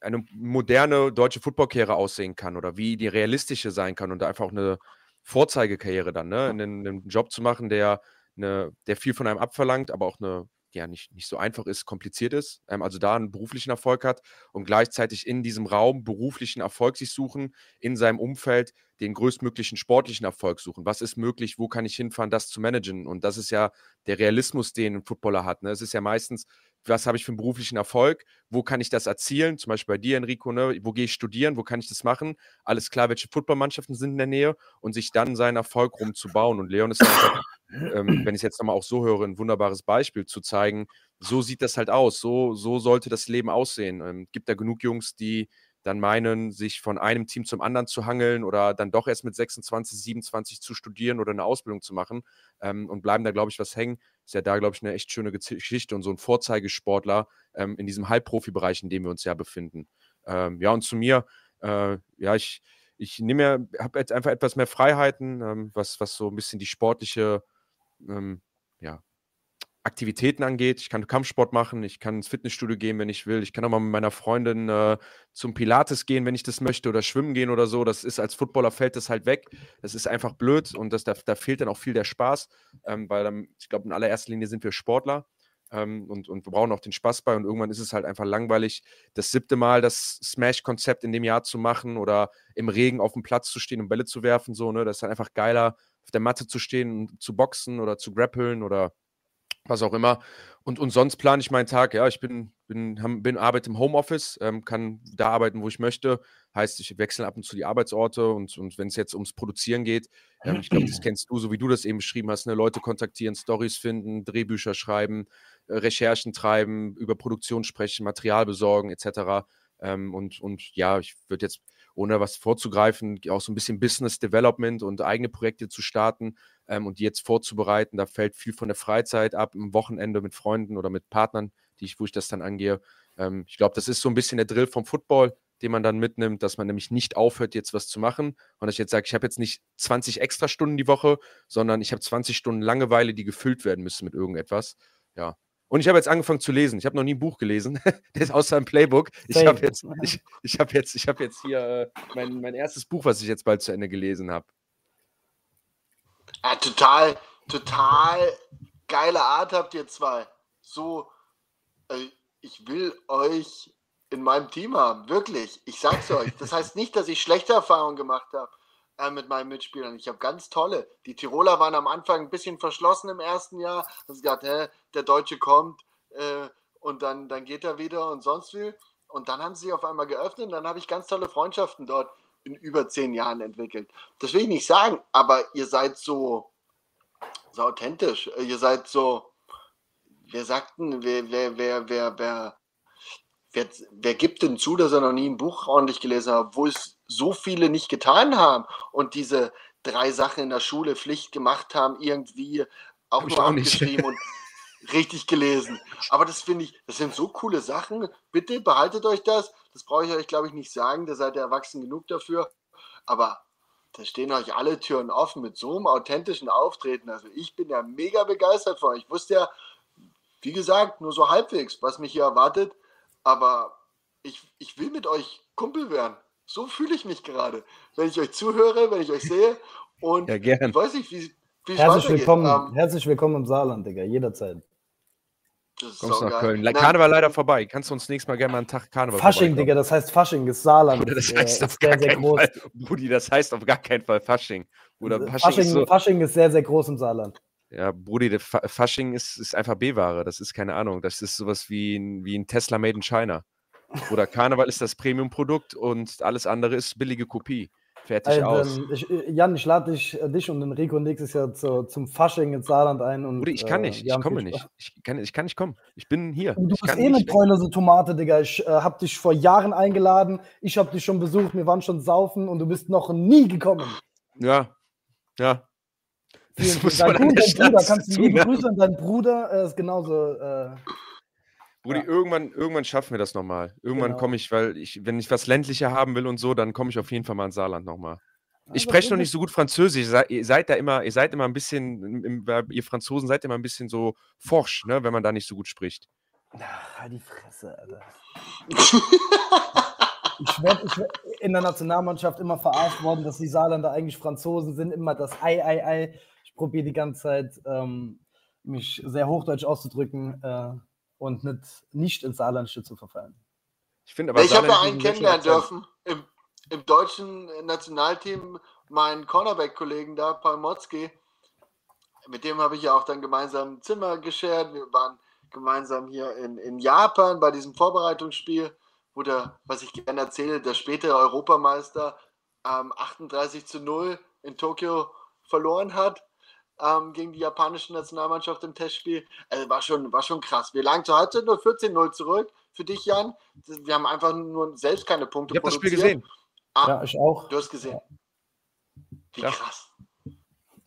eine moderne deutsche Footballkarriere aussehen kann oder wie die realistische sein kann und einfach auch eine Vorzeigekarriere dann, ne? einen, einen Job zu machen, der eine, der viel von einem abverlangt, aber auch eine, ja, nicht, nicht so einfach ist, kompliziert ist, ähm, also da einen beruflichen Erfolg hat und gleichzeitig in diesem Raum beruflichen Erfolg sich suchen, in seinem Umfeld den größtmöglichen sportlichen Erfolg suchen. Was ist möglich, wo kann ich hinfahren, das zu managen? Und das ist ja der Realismus, den ein Footballer hat. Ne? Es ist ja meistens, was habe ich für einen beruflichen Erfolg, wo kann ich das erzielen, zum Beispiel bei dir, Enrico, ne? wo gehe ich studieren, wo kann ich das machen, alles klar, welche Footballmannschaften sind in der Nähe? Und sich dann seinen Erfolg rumzubauen. Und Leon ist einfach, ähm, wenn ich es jetzt nochmal auch so höre, ein wunderbares Beispiel zu zeigen, so sieht das halt aus, so, so sollte das Leben aussehen. Ähm, gibt da genug Jungs, die dann meinen, sich von einem Team zum anderen zu hangeln oder dann doch erst mit 26, 27 zu studieren oder eine Ausbildung zu machen ähm, und bleiben da, glaube ich, was hängen. Ist ja da, glaube ich, eine echt schöne Geschichte und so ein Vorzeigesportler ähm, in diesem Halbprofi-Bereich, in dem wir uns ja befinden. Ähm, ja, und zu mir, äh, ja, ich, ich nehme mir, habe jetzt einfach etwas mehr Freiheiten, ähm, was, was so ein bisschen die sportliche, ähm, Aktivitäten angeht. Ich kann Kampfsport machen, ich kann ins Fitnessstudio gehen, wenn ich will. Ich kann auch mal mit meiner Freundin äh, zum Pilates gehen, wenn ich das möchte, oder schwimmen gehen oder so. Das ist als Footballer fällt das halt weg. Das ist einfach blöd und das, da, da fehlt dann auch viel der Spaß, ähm, weil dann, ich glaube, in allererster Linie sind wir Sportler. Ähm, und, und wir brauchen auch den Spaß bei und irgendwann ist es halt einfach langweilig, das siebte Mal das Smash-Konzept in dem Jahr zu machen oder im Regen auf dem Platz zu stehen und Bälle zu werfen, so, ne? Das ist halt einfach geiler, auf der Matte zu stehen und zu boxen oder zu grappeln oder was auch immer. Und, und sonst plane ich meinen Tag. Ja, ich bin, bin, bin arbeite im Homeoffice, ähm, kann da arbeiten, wo ich möchte. Heißt, ich wechsle ab und zu die Arbeitsorte und, und wenn es jetzt ums Produzieren geht, ähm, ich glaube, das kennst du, so wie du das eben beschrieben hast, ne? Leute kontaktieren, Stories finden, Drehbücher schreiben, äh, Recherchen treiben, über Produktion sprechen, Material besorgen, etc. Ähm, und, und ja, ich würde jetzt, ohne was vorzugreifen, auch so ein bisschen Business Development und eigene Projekte zu starten ähm, und die jetzt vorzubereiten. Da fällt viel von der Freizeit ab, am Wochenende mit Freunden oder mit Partnern, die ich, wo ich das dann angehe. Ähm, ich glaube, das ist so ein bisschen der Drill vom Football, den man dann mitnimmt, dass man nämlich nicht aufhört, jetzt was zu machen. Und ich jetzt sage, ich habe jetzt nicht 20 extra Stunden die Woche, sondern ich habe 20 Stunden Langeweile, die gefüllt werden müssen mit irgendetwas. Ja, und ich habe jetzt angefangen zu lesen. Ich habe noch nie ein Buch gelesen. (laughs) das ist außer ein Playbook. Ich habe jetzt, ich, ich hab jetzt, hab jetzt hier äh, mein, mein erstes Buch, was ich jetzt bald zu Ende gelesen habe. Ja, total, total geile Art habt ihr zwei. So, äh, ich will euch in meinem Team haben, wirklich. Ich sag's euch. Das heißt nicht, dass ich schlechte Erfahrungen gemacht habe äh, mit meinen Mitspielern. Ich habe ganz tolle. Die Tiroler waren am Anfang ein bisschen verschlossen im ersten Jahr. Haben gedacht, hä, der Deutsche kommt äh, und dann, dann geht er wieder und sonst wie. Und dann haben sie sich auf einmal geöffnet und dann habe ich ganz tolle Freundschaften dort in über zehn Jahren entwickelt. Das will ich nicht sagen, aber ihr seid so, so authentisch. Ihr seid so, wir sagten, wer, wer, wer, wer, wer, wer, wer gibt denn zu, dass er noch nie ein Buch ordentlich gelesen hat, wo es so viele nicht getan haben und diese drei Sachen in der Schule Pflicht gemacht haben, irgendwie auch Hab nur auch abgeschrieben und richtig gelesen. Aber das finde ich, das sind so coole Sachen. Bitte behaltet euch das. Das brauche ich euch, glaube ich, nicht sagen. Da seid ihr erwachsen genug dafür. Aber da stehen euch alle Türen offen mit so einem authentischen Auftreten. Also ich bin ja mega begeistert von euch. Ich wusste ja, wie gesagt, nur so halbwegs, was mich hier erwartet. Aber ich, ich will mit euch Kumpel werden. So fühle ich mich gerade, wenn ich euch zuhöre, wenn ich euch sehe. Und Ja, gern. ich weiß nicht, wie, wie Herzlich willkommen, Ähm, herzlich willkommen im Saarland, Digga, jederzeit. Kommst nach saugeil. Köln. Nein, Karneval leider vorbei. Kannst du uns nächstes Mal gerne mal einen Tag Karneval Fasching? Digga, das heißt Fasching ist Saarland. Oder das äh, heißt auf ist gar sehr, sehr keinen groß. Fall. Brudi, das heißt auf gar keinen Fall Fasching. Oder Fasching, Fasching, ist so, Fasching ist sehr, sehr groß im Saarland. ja, Brudi, der Fa Fasching ist, ist einfach B-Ware. Das ist keine Ahnung. Das ist sowas wie ein, wie ein Tesla made in China. Oder Karneval ist das Premium-Produkt und alles andere ist billige Kopie. Fertig Also, aus. ich, äh, Jan, ich lade dich, äh, dich und den Rico nächstes Jahr zu, zum Fasching ins Saarland ein. Und, Brudi, ich kann äh, nicht. wir Ich komme nicht. Ich kann, ich kann nicht kommen. Ich bin hier. Du ich bist eh eine treulose Tomate, Digga. Ich äh, hab dich vor Jahren eingeladen. Ich hab dich schon besucht. Wir waren schon saufen und du bist noch nie gekommen. Ja. Ja. Das muss man Dank. an Und der dein Stelle Bruder, kannst du liebe? Grüße an deinen Bruder. Er ist genauso. Äh, Brudi, Ja. irgendwann, irgendwann schaffen wir das nochmal. Irgendwann Genau. komme ich, weil ich, wenn ich was ländlicher haben will und so, dann komme ich auf jeden Fall mal ins Saarland nochmal. Ich das spreche noch nicht so gut Französisch. Ihr seid, da immer, ihr seid immer ein bisschen, ihr Franzosen seid immer ein bisschen so forsch, ne, wenn man da nicht so gut spricht. Ach, halt die Fresse, Alter. (laughs) Ich werde in der Nationalmannschaft immer verarscht worden, dass die Saarländer eigentlich Franzosen sind, immer das Ei, Ei, Ei. Ich probiere die ganze Zeit, ähm, mich sehr hochdeutsch auszudrücken äh, und nicht, nicht ins Saarländische zu verfallen. Ich finde aber ich habe ja einen kennenlernen dürfen im, im deutschen Nationalteam, meinen Cornerback-Kollegen da, Paul Motzki. Mit dem habe ich ja auch dann gemeinsam ein Zimmer geschert. Wir waren gemeinsam hier in, in Japan bei diesem Vorbereitungsspiel, wo der, was ich gerne erzähle, der spätere Europameister ähm, 38 zu 0 in Tokio verloren hat ähm, gegen die japanische Nationalmannschaft im Testspiel. Also war schon, war schon krass. Wir lagen zur Halbzeit nur 14-0 zurück für dich, Jan. Wir haben einfach nur selbst keine Punkte Ich habe das Spiel produziert. gesehen. Ah, Ja, ich auch. Du hast gesehen. Wie Ja. krass.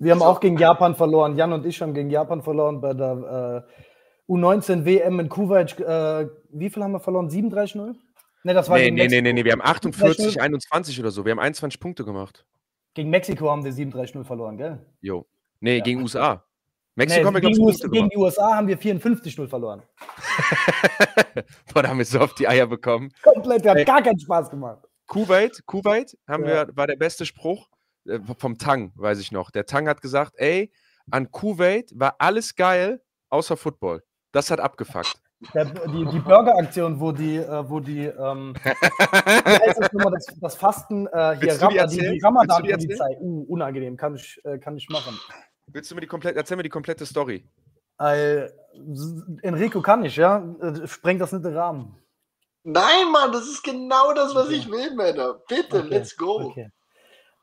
Wir haben auch gegen Japan verloren. Jan und ich haben gegen Japan verloren bei der äh, U19 WM in Kuwait. Äh, wie viel haben wir verloren? 37-0? Ne, das war Nee, gegen nee, nee, Mexiko. nee, nee, wir haben 48, 37-0. 21 oder so. Wir haben 21 Punkte gemacht. Gegen Mexiko haben wir 37-0 verloren, gell? Jo. Nee, Ja. gegen USA. Mexiko haben wir, gegen, glaube US gegen die USA haben wir 54-0 verloren. (laughs) Boah, da haben wir so auf die Eier bekommen. Komplett, hat Ey. gar keinen Spaß gemacht. Kuwait, Kuwait haben Ja. wir, war der beste Spruch äh, vom Tang, weiß ich noch. Der Tang hat gesagt, ey, an Kuwait war alles geil, außer Football. Das hat abgefuckt. Der, die die Burger-Aktion, wo die, äh, wo die, ähm, das, das, Fasten, äh, hier, Ram- die, die Ramadan-Polizei. Uh, unangenehm, kann ich, äh, kann ich machen. Willst du mir die komplett, erzähl mir die komplette Story. Äh, Enrico kann ich, ja? Äh, Sprengt das nicht den Rahmen. Nein, Mann, das ist genau das, was Okay. ich will, Männer. Bitte, Okay, let's go. Okay.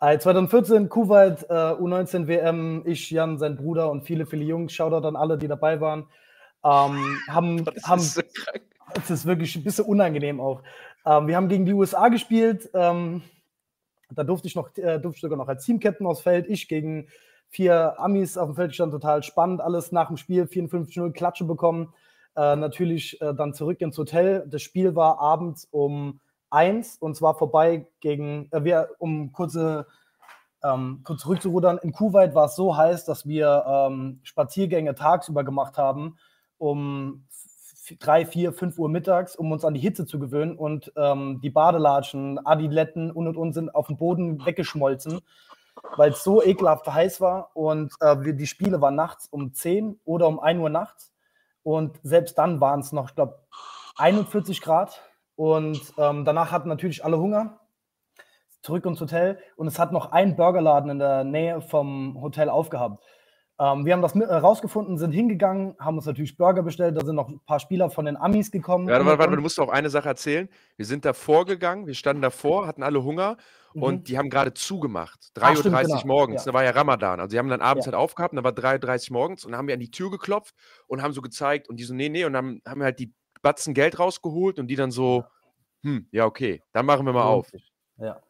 Äh, 2014 Kuwait, äh, U19 WM, ich, Jan, sein Bruder und viele, viele Jungs, Shoutout an alle, die dabei waren, ähm, haben, (laughs) Das haben ist so krank. Es ist wirklich ein bisschen unangenehm auch. Ähm, wir haben gegen die USA gespielt. Ähm, da durfte ich noch, äh, durfte ich sogar noch als Teamcaptain aufs Feld. Ich gegen vier Amis auf dem Feld stand total spannend. Alles nach dem Spiel 54-0 Klatsche bekommen. Äh, natürlich äh, dann zurück ins Hotel. Das Spiel war abends um eins und zwar vorbei gegen, äh, wir, um kurze, ähm, kurz zurückzurudern. In Kuwait war es so heiß, dass wir ähm, Spaziergänge tagsüber gemacht haben, um drei, vier, fünf Uhr mittags, um uns an die Hitze zu gewöhnen. Und ähm, die Badelatschen, Adiletten und und und sind auf dem Boden weggeschmolzen, weil es so ekelhaft heiß war. Und äh, wir, die Spiele waren nachts um 10 oder um 1 Uhr nachts. Und selbst dann waren es noch, ich glaube, 41 Grad. Und ähm, danach hatten natürlich alle Hunger. Zurück ins Hotel. Und es hat noch ein Burgerladen in der Nähe vom Hotel aufgehabt. Ähm, wir haben das mit- äh, rausgefunden, sind hingegangen, haben uns natürlich Burger bestellt. Da sind noch ein paar Spieler von den Amis gekommen. Ja, warte, warte, und- du musst auch eine Sache erzählen. Wir sind davor gegangen, wir standen davor, hatten alle Hunger Mhm. und die haben gerade zugemacht. Ah, 3.30 stimmt, Uhr genau. morgens. Ja. Da war ja Ramadan. Also, die haben dann abends Ja. halt aufgehabt, und da war 3.30 Uhr morgens und dann haben wir an die Tür geklopft und haben so gezeigt und die so, nee, nee, und dann haben, haben wir halt die Batzen Geld rausgeholt und die dann so, hm, ja, okay, dann machen wir mal auf. Ja.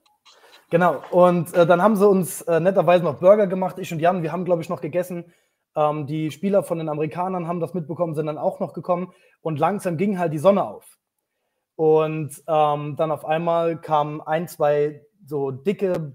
Genau. Und äh, dann haben sie uns äh, netterweise noch Burger gemacht, ich und Jan. Wir haben, glaube ich, noch gegessen. Ähm, die Spieler von den Amerikanern haben das mitbekommen, sind dann auch noch gekommen. Und langsam ging halt die Sonne auf. Und ähm, dann auf einmal kamen ein, zwei so dicke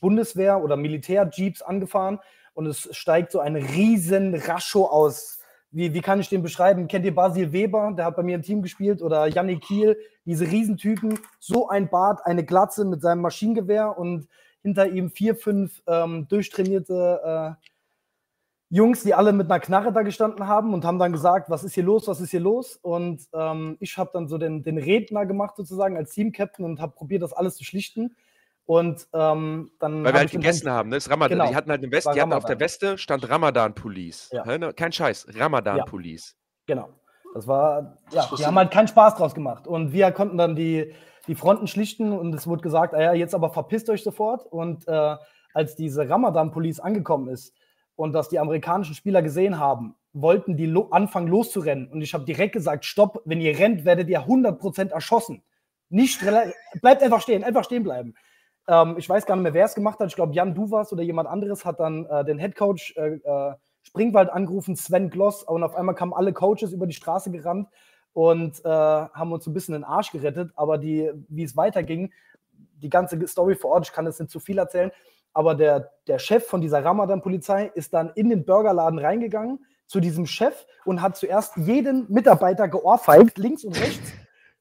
Bundeswehr- oder Militär-Jeeps angefahren und es steigt so ein riesen Rascho aus. Wie, wie kann ich den beschreiben? Kennt ihr Basil Weber? Der hat bei mir im Team gespielt. Oder Yannick Kiel, diese Riesentypen. So ein Bart, eine Glatze mit seinem Maschinengewehr und hinter ihm vier, fünf ähm, durchtrainierte äh, Jungs, die alle mit einer Knarre da gestanden haben und haben dann gesagt, was ist hier los, was ist hier los? Und ähm, ich habe dann so den, den Redner gemacht sozusagen als Team-Captain und habe probiert, das alles zu schlichten. Und ähm, dann. Weil wir halt gegessen Herrn- haben, ne? Das Ramadan. Genau. Die hatten halt eine Weste, die hatten auf der. Weste stand Ramadan Police. Ja. Ne? Kein Scheiß, Ramadan Police. Genau. Das war, ja, die haben halt keinen Spaß draus gemacht. Und wir konnten dann die, die Fronten schlichten und es wurde gesagt, ah ja, jetzt aber verpisst euch sofort. Und äh, als diese Ramadan-Police angekommen ist und das die amerikanischen Spieler gesehen haben, wollten die lo anfangen loszurennen. Und ich habe direkt gesagt, stopp, wenn ihr rennt, werdet ihr 100% erschossen. Nicht, bleibt einfach stehen, einfach stehen bleiben. Ähm, ich weiß gar nicht mehr, wer es gemacht hat. Ich glaube, Jan Duvas oder jemand anderes hat dann äh, den Headcoach äh, äh, Springwald angerufen, Sven Gloss, und auf einmal kamen alle Coaches über die Straße gerannt und äh, haben uns ein bisschen den Arsch gerettet. Aber die, wie es weiterging, die ganze Story vor Ort, ich kann jetzt nicht zu viel erzählen, aber der, der Chef von dieser Ramadan-Polizei ist dann in den Burgerladen reingegangen zu diesem Chef und hat zuerst jeden Mitarbeiter geohrfeigt, links und rechts.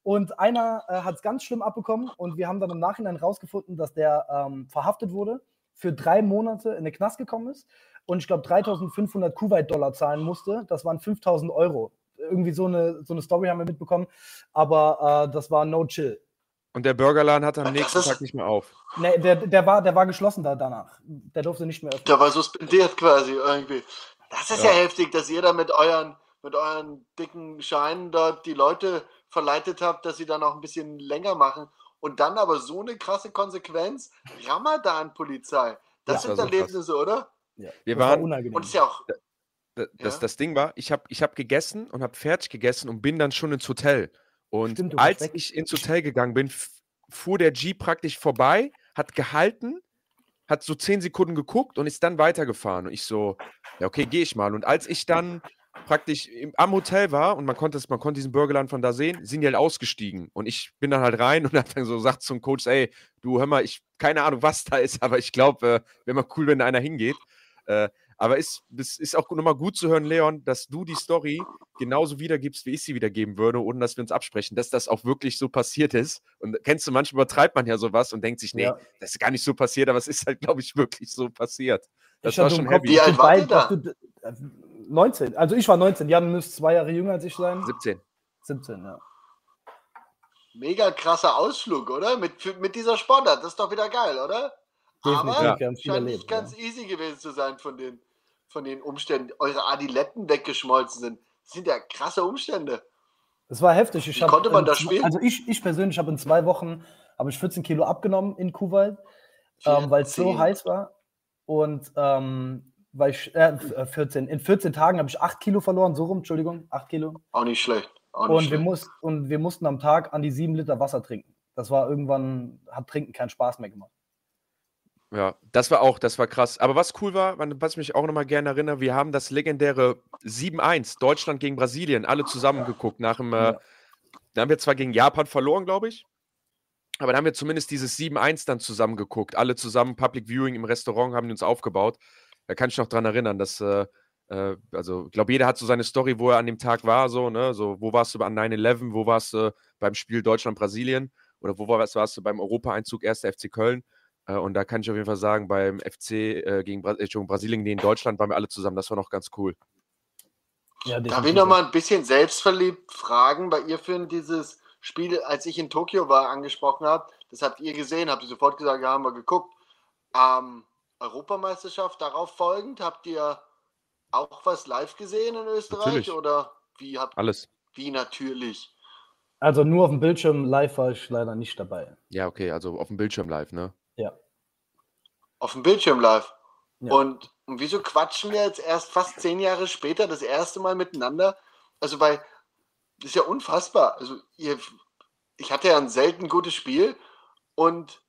Und einer äh, hat es ganz schlimm abbekommen und wir haben dann im Nachhinein rausgefunden, dass der ähm, verhaftet wurde, für drei Monate in den Knast gekommen ist und ich glaube 3500 Kuwait-Dollar zahlen musste. Das waren 5000 Euro. Irgendwie so eine, so eine Story haben wir mitbekommen, aber äh, das war no chill. Und der Burgerladen hatte am nächsten Tag nicht mehr auf. Nee, der, der, war, der war geschlossen da danach. Der durfte nicht mehr öffnen. Der war suspendiert quasi irgendwie. Das ist ja, Ja. heftig, dass ihr da mit euren, mit euren dicken Scheinen dort die Leute verleitet habt, dass sie dann auch ein bisschen länger machen. Und dann aber so eine krasse Konsequenz. Ramadan-Polizei. Das Ja, sind das war so krass. Erlebnisse, oder? Ja, Wir das war waren- unangenehm. Und ist ja auch. Da- Das, Ja. das Ding war, ich habe ich hab gegessen und habe fertig gegessen und bin dann schon ins Hotel. Und Stimmt, als ich ins Hotel gegangen bin, fuhr der Jeep praktisch vorbei, hat gehalten, hat so zehn Sekunden geguckt und ist dann weitergefahren. Und ich so, ja, okay, gehe ich mal. Und als ich dann praktisch im, am Hotel war und man konnte, es- man konnte diesen Burgerland von da sehen, sind die halt ausgestiegen. Und ich bin dann halt rein und hab (laughs) dann so gesagt zum Coach, ey, du hör mal, ich, keine Ahnung, was da ist, (laughs) aber ich glaube, äh, wäre mal cool, wenn da einer hingeht. Äh, aber ist, es ist auch nochmal gut zu hören, Leon, dass du die Story genauso wiedergibst, wie ich sie wiedergeben würde, ohne dass wir uns absprechen, dass das auch wirklich so passiert ist. Und kennst du, manchmal übertreibt man ja sowas und denkt sich, nee, Ja. das ist gar nicht so passiert, aber es ist halt, glaube ich, wirklich so passiert. Das Ich war schon Kopf, heavy. Wie alt ihr da? Dass du- äh, 19. Also ich war 19. Jan müsste zwei Jahre jünger als ich sein. 17. 17, ja. Mega krasser Ausflug, oder? Mit, mit dieser Sportart. Das ist doch wieder geil, oder? Definitiv, Aber viel scheint nicht erlebt. ganz Ja. easy gewesen zu sein von den, von den Umständen. Eure Adiletten weggeschmolzen sind. Das sind ja krasse Umstände. Es war heftig. Ich Wie hab konnte man das spielen? Also ich, ich persönlich habe in zwei Wochen habe ich 14 Kilo abgenommen in Kuwait, ähm, weil es so 14. heiß war. Und ähm, weil ich, äh, äh, 14, in 14 Tagen habe ich 8 Kilo verloren, so rum, Entschuldigung, 8 Kilo. Auch nicht schlecht. Auch nicht Und wir, schlecht. muss, und wir mussten am Tag an die 7 Liter Wasser trinken. Das war irgendwann, hat Trinken keinen Spaß mehr gemacht. Ja, das war auch, das war krass. Aber was cool war, was ich mich auch nochmal gerne erinnere, wir haben das legendäre 7-1 Deutschland gegen Brasilien alle zusammen geguckt. Nach dem, äh, Ja. da haben wir zwar gegen Japan verloren, glaube ich, aber da haben wir zumindest dieses 7-1 dann zusammen geguckt. Alle zusammen, Public Viewing im Restaurant, haben die uns aufgebaut. Da kann ich noch dran erinnern, dass, äh, äh, also ich glaube, jeder hat so seine Story, wo er an dem Tag war, so, ne, so, wo warst du an 9-11, wo warst du beim Spiel Deutschland-Brasilien oder wo warst, warst du beim Europaeinzug 1. FC Köln? Äh, Und da kann ich auf jeden Fall sagen, beim FC äh, gegen Bra Entschuldigung, Brasilien gegen Deutschland waren wir alle zusammen. Das war noch ganz cool. Ja, Darf ich definitiv. noch mal ein bisschen selbstverliebt fragen, weil ihr für dieses Spiel, als ich in Tokio war, angesprochen habt, das habt ihr gesehen, habt ihr sofort gesagt, ja, haben wir geguckt. Ähm, Europameisterschaft darauf folgend, habt ihr auch was live gesehen in Österreich Natürlich. oder wie habt Alles. wie natürlich? Also nur auf dem Bildschirm live war ich leider nicht dabei. Ja, okay, also auf dem Bildschirm live, ne? Ja. Auf dem Bildschirm live. Ja. Und, und wieso quatschen wir jetzt erst fast zehn Jahre später das erste Mal miteinander? Also, weil das ist ja unfassbar. Also, ihr, ich hatte ja ein selten gutes Spiel und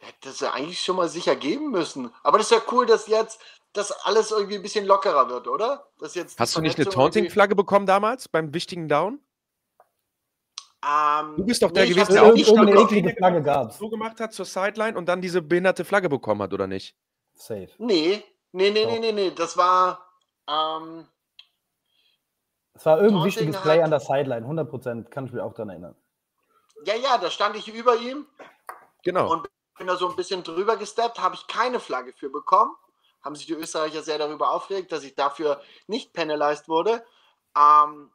hätte das ja eigentlich schon mal sicher geben müssen. Aber das ist ja cool, dass jetzt das alles irgendwie ein bisschen lockerer wird, oder? Dass jetzt Hast du nicht eine Taunting-Flagge bekommen damals beim wichtigen Down? Ähm, Du bist doch der nee, gewesen, der auch auch nicht Irgendeine bekommen. eklige Flagge gab's. so gemacht hat zur Sideline und dann diese behinderte Flagge bekommen hat, oder nicht? Safe. Nee, nee, nee, nee, nee, nee. Das war. Ähm, Es war irgendein Taunting wichtiges Play an der Sideline, 100%, kann ich mich auch daran erinnern. ja, ja, da stand ich über ihm Genau. und bin da so ein bisschen drüber gesteppt, habe ich keine Flagge für bekommen. Haben sich die Österreicher sehr darüber aufgeregt, dass ich dafür nicht penalized wurde. Ähm,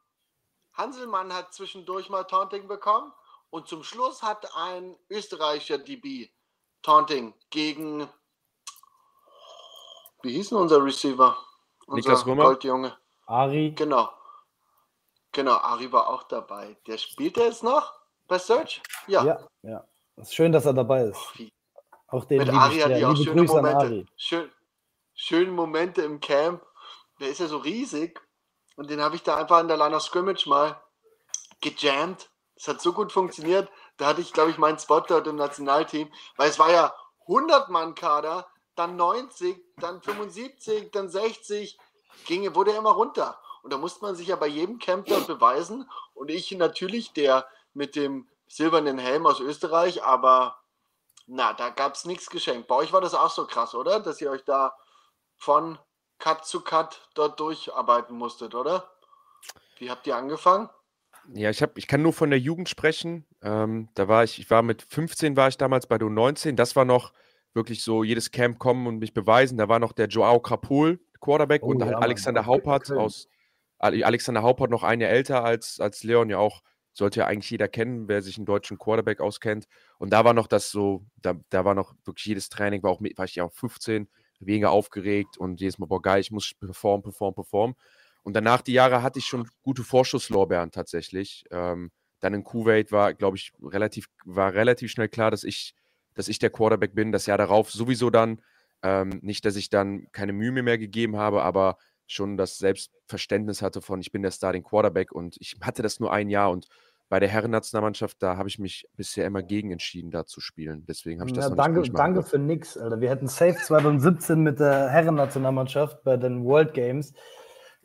Hanselmann hat zwischendurch mal Taunting bekommen und zum Schluss hat ein österreichischer DB Taunting gegen. Wie hieß denn unser Receiver? Unser Niklas Römer? Goldjunge. Ari, Genau. Genau, Ari war auch dabei. Der spielt er jetzt noch bei Search? Ja. ja, ja. Es ist schön, dass er dabei ist. Wie- Auch den Mit Ari sehr. ich auch schöne Grüße Momente. Schön, schöne Momente im Camp. Der ist ja so riesig. Und den habe ich da einfach in der Line of Scrimmage mal gejammt. Das hat so gut funktioniert. Da hatte ich, glaube ich, meinen Spot dort im Nationalteam. Weil es war ja 100-Mann-Kader, dann 90, dann 75, dann 60. Ging, wurde immer runter. Und da musste man sich ja bei jedem Camp dort beweisen. Und ich natürlich, der mit dem silbernen Helm aus Österreich, aber na, da gab es nichts geschenkt. Bei euch war das auch so krass, oder? Dass ihr euch da von Cut zu Cut dort durcharbeiten musstet, oder? Wie habt ihr angefangen? Ja, ich, hab, ich kann nur von der Jugend sprechen. Ähm, da war ich, ich war mit 15 war ich damals bei der 19. Das war noch wirklich so, jedes Camp kommen und mich beweisen. Da war noch der Joao Krapol, Quarterback, Oh, und ja, halt. Alexander Haupert aus Ale- Alexander Haupert noch ein Jahr älter als, als Leon, ja auch, sollte ja eigentlich jeder kennen, wer sich einen deutschen Quarterback auskennt. Und da war noch das so, da, da war noch wirklich jedes Training, war auch war ich ja auch 15, weniger aufgeregt und jedes Mal, boah, geil, ich muss performen, performen, performen. Und danach die Jahre hatte ich schon gute Vorschusslorbeeren tatsächlich. Ähm, dann in Kuwait war, glaube ich, relativ, war relativ schnell klar, dass ich, dass ich der Quarterback bin. Das Jahr darauf sowieso dann. Ähm, nicht, dass ich dann keine Mühe mehr gegeben habe, aber schon das Selbstverständnis hatte von, ich bin der Starting Quarterback und ich hatte das nur ein Jahr und bei der Herrennationalmannschaft, da habe ich mich bisher immer gegen entschieden, da zu spielen. Deswegen habe ich das Ja, noch danke, nicht danke für nix, Alter. Wir hätten safe 2017 mit der Herrennationalmannschaft bei den World Games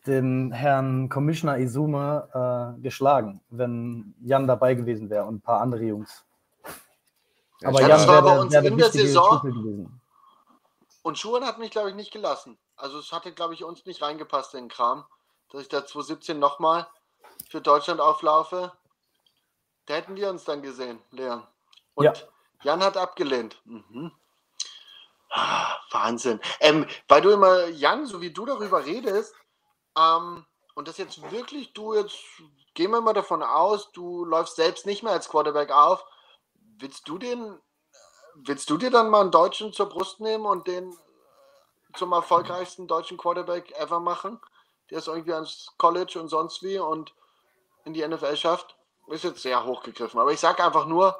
den Herrn Commissioner Izuma äh, geschlagen, wenn Jan dabei gewesen wäre und ein paar andere Jungs. Ja, Aber Jan wäre bei der, uns wär der in der wichtige Saison. Schlüssel gewesen. Und Schuhen hat mich, glaube ich, nicht gelassen. Also es hatte, glaube ich, uns nicht reingepasst in den Kram, dass ich da 2017 nochmal für Deutschland auflaufe. Da hätten wir uns dann gesehen, Leon. Und Ja. Jan hat abgelehnt. Mhm. Ah, Wahnsinn. Ähm, weil du immer, Jan, so wie du darüber redest, ähm, und das jetzt wirklich, du jetzt, gehen wir mal davon aus, du läufst selbst nicht mehr als Quarterback auf. Willst du den, willst du dir dann mal einen Deutschen zur Brust nehmen und den zum erfolgreichsten deutschen Quarterback ever machen, der es irgendwie ans College und sonst wie und in die NFL schafft? Ist jetzt sehr hochgegriffen, aber ich sage einfach nur,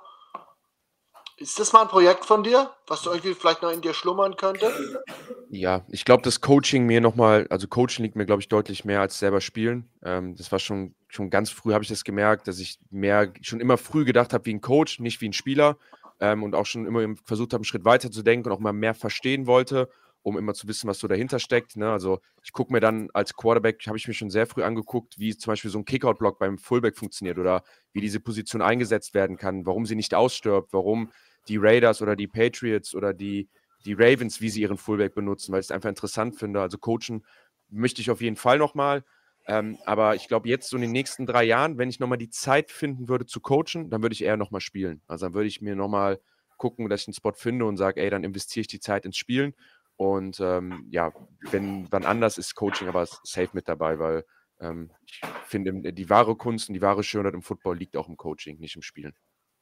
ist das mal ein Projekt von dir, was du irgendwie vielleicht noch in dir schlummern könnte? Ja, ich glaube, das Coaching mir nochmal, also Coaching liegt mir, glaube ich, deutlich mehr als selber spielen. Ähm, das war schon, schon ganz früh, habe ich das gemerkt, dass ich mehr, schon immer früh gedacht habe wie ein Coach, nicht wie ein Spieler. Ähm, und auch schon immer im- versucht habe, einen Schritt weiter zu denken und auch mal mehr verstehen wollte, um immer zu wissen, was so dahinter steckt. Ne? Also ich gucke mir dann als Quarterback, habe ich mir schon sehr früh angeguckt, wie zum Beispiel so ein Kickout-Block beim Fullback funktioniert oder wie diese Position eingesetzt werden kann, warum sie nicht ausstirbt, warum die Raiders oder die Patriots oder die, die Ravens, wie sie ihren Fullback benutzen, weil ich es einfach interessant finde. Also coachen möchte ich auf jeden Fall nochmal. Ähm, aber ich glaube, jetzt so in den nächsten drei Jahren, wenn ich nochmal die Zeit finden würde zu coachen, dann würde ich eher nochmal spielen. Also dann würde ich mir nochmal gucken, dass ich einen Spot finde und sage, ey, dann investiere ich die Zeit ins Spielen. Und ähm, ja, wenn wann anders ist Coaching aber safe mit dabei, weil ähm, ich finde, die wahre Kunst und die wahre Schönheit im Football liegt auch im Coaching, nicht im Spielen.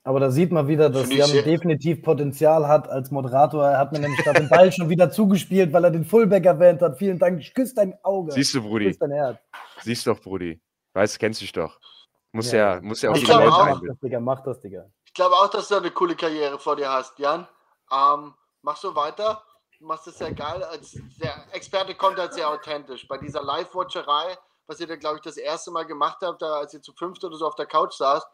Aber da sieht man wieder, dass ich Jan definitiv Potenzial hat als Moderator. Er hat mir nämlich gerade den Ball schon wieder zugespielt, weil er den Fullback erwähnt hat. Vielen Dank. Ich küsse dein Auge. Siehst du, Brudi? Küss dein Herz. Siehst du doch, Brudi. Weißt, kennst dich doch. Muss Ja. ja, muss ja auch Ich die glaube Leute auch. Mach das, Digga. Mach das, Digga. Ich glaube auch, dass du eine coole Karriere vor dir hast, Jan. Ähm, mach so weiter. Du machst es sehr geil. Als der Experte kommt halt sehr authentisch. Bei dieser Live-Watcherei, was ihr da, glaube ich, das erste Mal gemacht habt, da, als ihr zu fünft oder so auf der Couch saßt,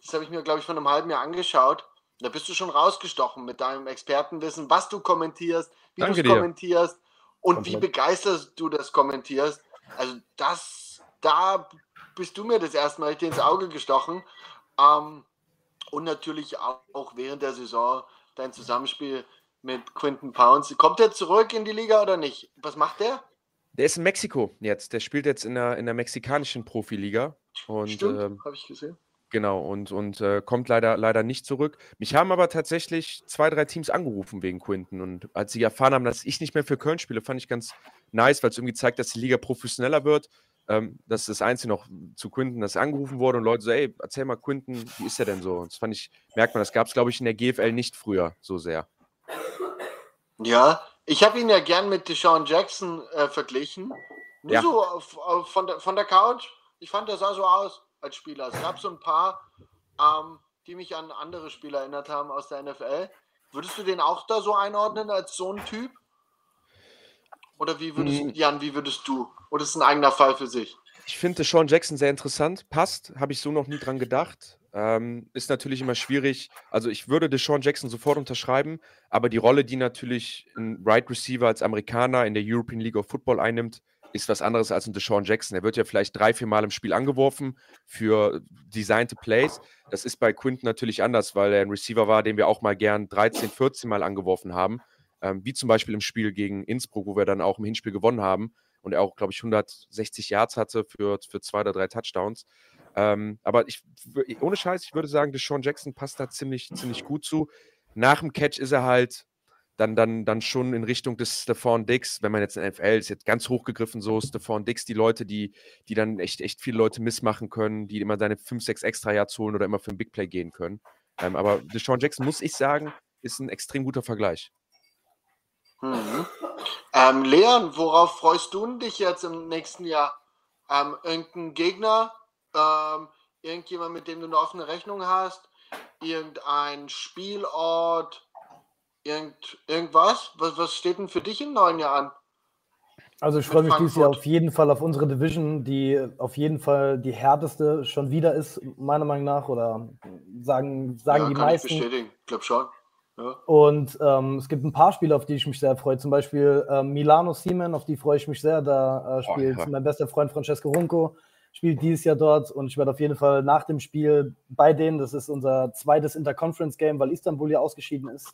das habe ich mir, glaube ich, vor einem halben Jahr angeschaut. Da bist du schon rausgestochen mit deinem Expertenwissen, was du kommentierst, wie du es kommentierst und wie Komplett. begeistert du das kommentierst. Also das, da bist du mir das erste Mal richtig ins Auge gestochen. Ähm, und natürlich auch, auch während der Saison dein Zusammenspiel mit Quinton Pounds. Kommt er zurück in die Liga oder nicht? Was macht der? Der ist in Mexiko jetzt. Der spielt jetzt in der, in der mexikanischen Profiliga. Und, Stimmt, ähm, habe ich gesehen. Genau, und, und äh, kommt leider, leider nicht zurück. Mich haben aber tatsächlich zwei, drei Teams angerufen wegen Quinten. Und als sie erfahren haben, dass ich nicht mehr für Köln spiele, fand ich ganz nice, weil es irgendwie zeigt, dass die Liga professioneller wird. Ähm, das ist das Einzige noch zu Quinten, dass angerufen wurde und Leute so, ey, erzähl mal Quinten, wie ist er denn so? Und das fand ich, merkt man, das gab es, glaube ich, in der GFL nicht früher so sehr. Ja, ich habe ihn ja gern mit Deshaun Jackson äh, verglichen. Nur Ja. so auf, auf, von, der, von der Couch. Ich fand, der sah so aus als Spieler. Es gab so ein paar, ähm, die mich an andere Spieler erinnert haben aus der NFL. Würdest du den auch da so einordnen als so ein Typ? Oder wie würdest Hm. Jan, wie würdest du? Oder ist es ein eigener Fall für sich? Ich finde Sean Jackson sehr interessant. Passt, habe ich so noch nie dran gedacht. Ähm, ist natürlich immer schwierig. Also ich würde Deshaun Jackson sofort unterschreiben, aber die Rolle, die natürlich ein Right Receiver als Amerikaner in der European League of Football einnimmt, ist was anderes als ein Deshaun Jackson. Er wird ja vielleicht drei, vier Mal im Spiel angeworfen für designte Plays. Das ist bei Quinton natürlich anders, weil er ein Receiver war, den wir auch mal gern 13, 14 Mal angeworfen haben. Ähm, wie zum Beispiel im Spiel gegen Innsbruck, wo wir dann auch im Hinspiel gewonnen haben und er auch, glaube ich, 160 Yards hatte für, für zwei oder drei Touchdowns. Ähm, aber ich, ohne Scheiß, ich würde sagen, Deshaun Jackson passt da ziemlich, ziemlich gut zu. Nach dem Catch ist er halt dann, dann, dann schon in Richtung des Stephon Dix, wenn man jetzt in NFL ist, jetzt ganz hochgegriffen, so Stephon Dix, die Leute, die, die dann echt, echt viele Leute missmachen können, die immer seine 5, 6 extra Yards holen oder immer für ein Big Play gehen können. Ähm, aber Deshaun Jackson, muss ich sagen, ist ein extrem guter Vergleich. Mhm. Ähm, Leon, worauf freust du dich jetzt im nächsten Jahr? Ähm, irgendein Gegner? Ähm, irgendjemand, mit dem du eine offene Rechnung hast? Irgendein Spielort? Irgend, irgendwas? Was, was steht denn für dich im neuen Jahr an? Also ich freue mich dieses Jahr Frankfurt. auf jeden Fall auf unsere Division, die auf jeden Fall die härteste schon wieder ist, meiner Meinung nach. Oder sagen, sagen ja, die kann meisten. ich bestätigen. Ich glaube schon. Ja. Und ähm, es gibt ein paar Spiele, auf die ich mich sehr freue. Zum Beispiel ähm, Milano Siemen, auf die freue ich mich sehr. Da äh, spielt ja. mein bester Freund Francesco Runco, spielt dieses Jahr dort. Und ich werde auf jeden Fall nach dem Spiel bei denen, das ist unser zweites Interconference-Game, weil Istanbul ja ausgeschieden ist,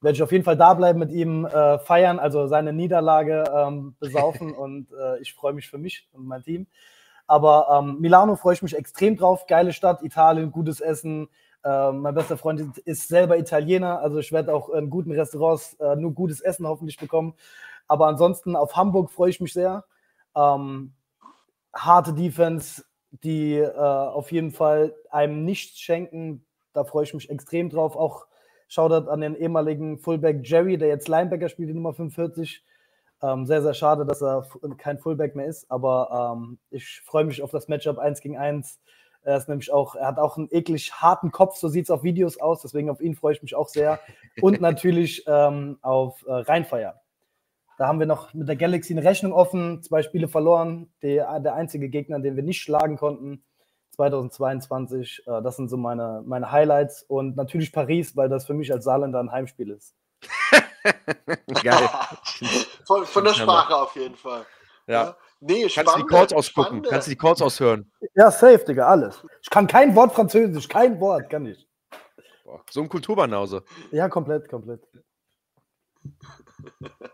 werde ich auf jeden Fall da bleiben mit ihm, äh, feiern, also seine Niederlage ähm, besaufen. (laughs) und äh, ich freue mich für mich und mein Team. Aber ähm, Milano freue ich mich extrem drauf. Geile Stadt, Italien, gutes Essen. Ähm, mein bester Freund ist selber Italiener, also ich werde auch in guten Restaurants äh, nur gutes Essen hoffentlich bekommen. Aber ansonsten auf Hamburg freue ich mich sehr. Ähm, harte Defense, die äh, auf jeden Fall einem nichts schenken. Da freue ich mich extrem drauf. Auch Shoutout an den ehemaligen Fullback Jerry, der jetzt Linebacker spielt, die Nummer 45. Ähm, sehr, sehr schade, dass er kein Fullback mehr ist, aber ähm, ich freue mich auf das Matchup 1 gegen 1. Er ist nämlich auch, er hat auch einen eklig harten Kopf, so sieht es auf Videos aus, deswegen auf ihn freue ich mich auch sehr. Und natürlich ähm, auf äh, Rheinfeier. Da haben wir noch mit der Galaxy eine Rechnung offen, zwei Spiele verloren. Der, der einzige Gegner, den wir nicht schlagen konnten, 2022. Äh, das sind so meine, meine Highlights. Und natürlich Paris, weil das für mich als Saarländer ein Heimspiel ist. (laughs) Geil. (laughs) Von, von der. Sprache auf jeden Fall. Ja. Nee, Kannst du die spannende- Calls ausgucken? spannende- Kannst du die Calls aushören? Ja, safe, Digga, alles. Ich kann kein Wort Französisch, kein Wort, kann ich. Boah, so ein Kulturbanause. Ja, komplett, komplett. (laughs)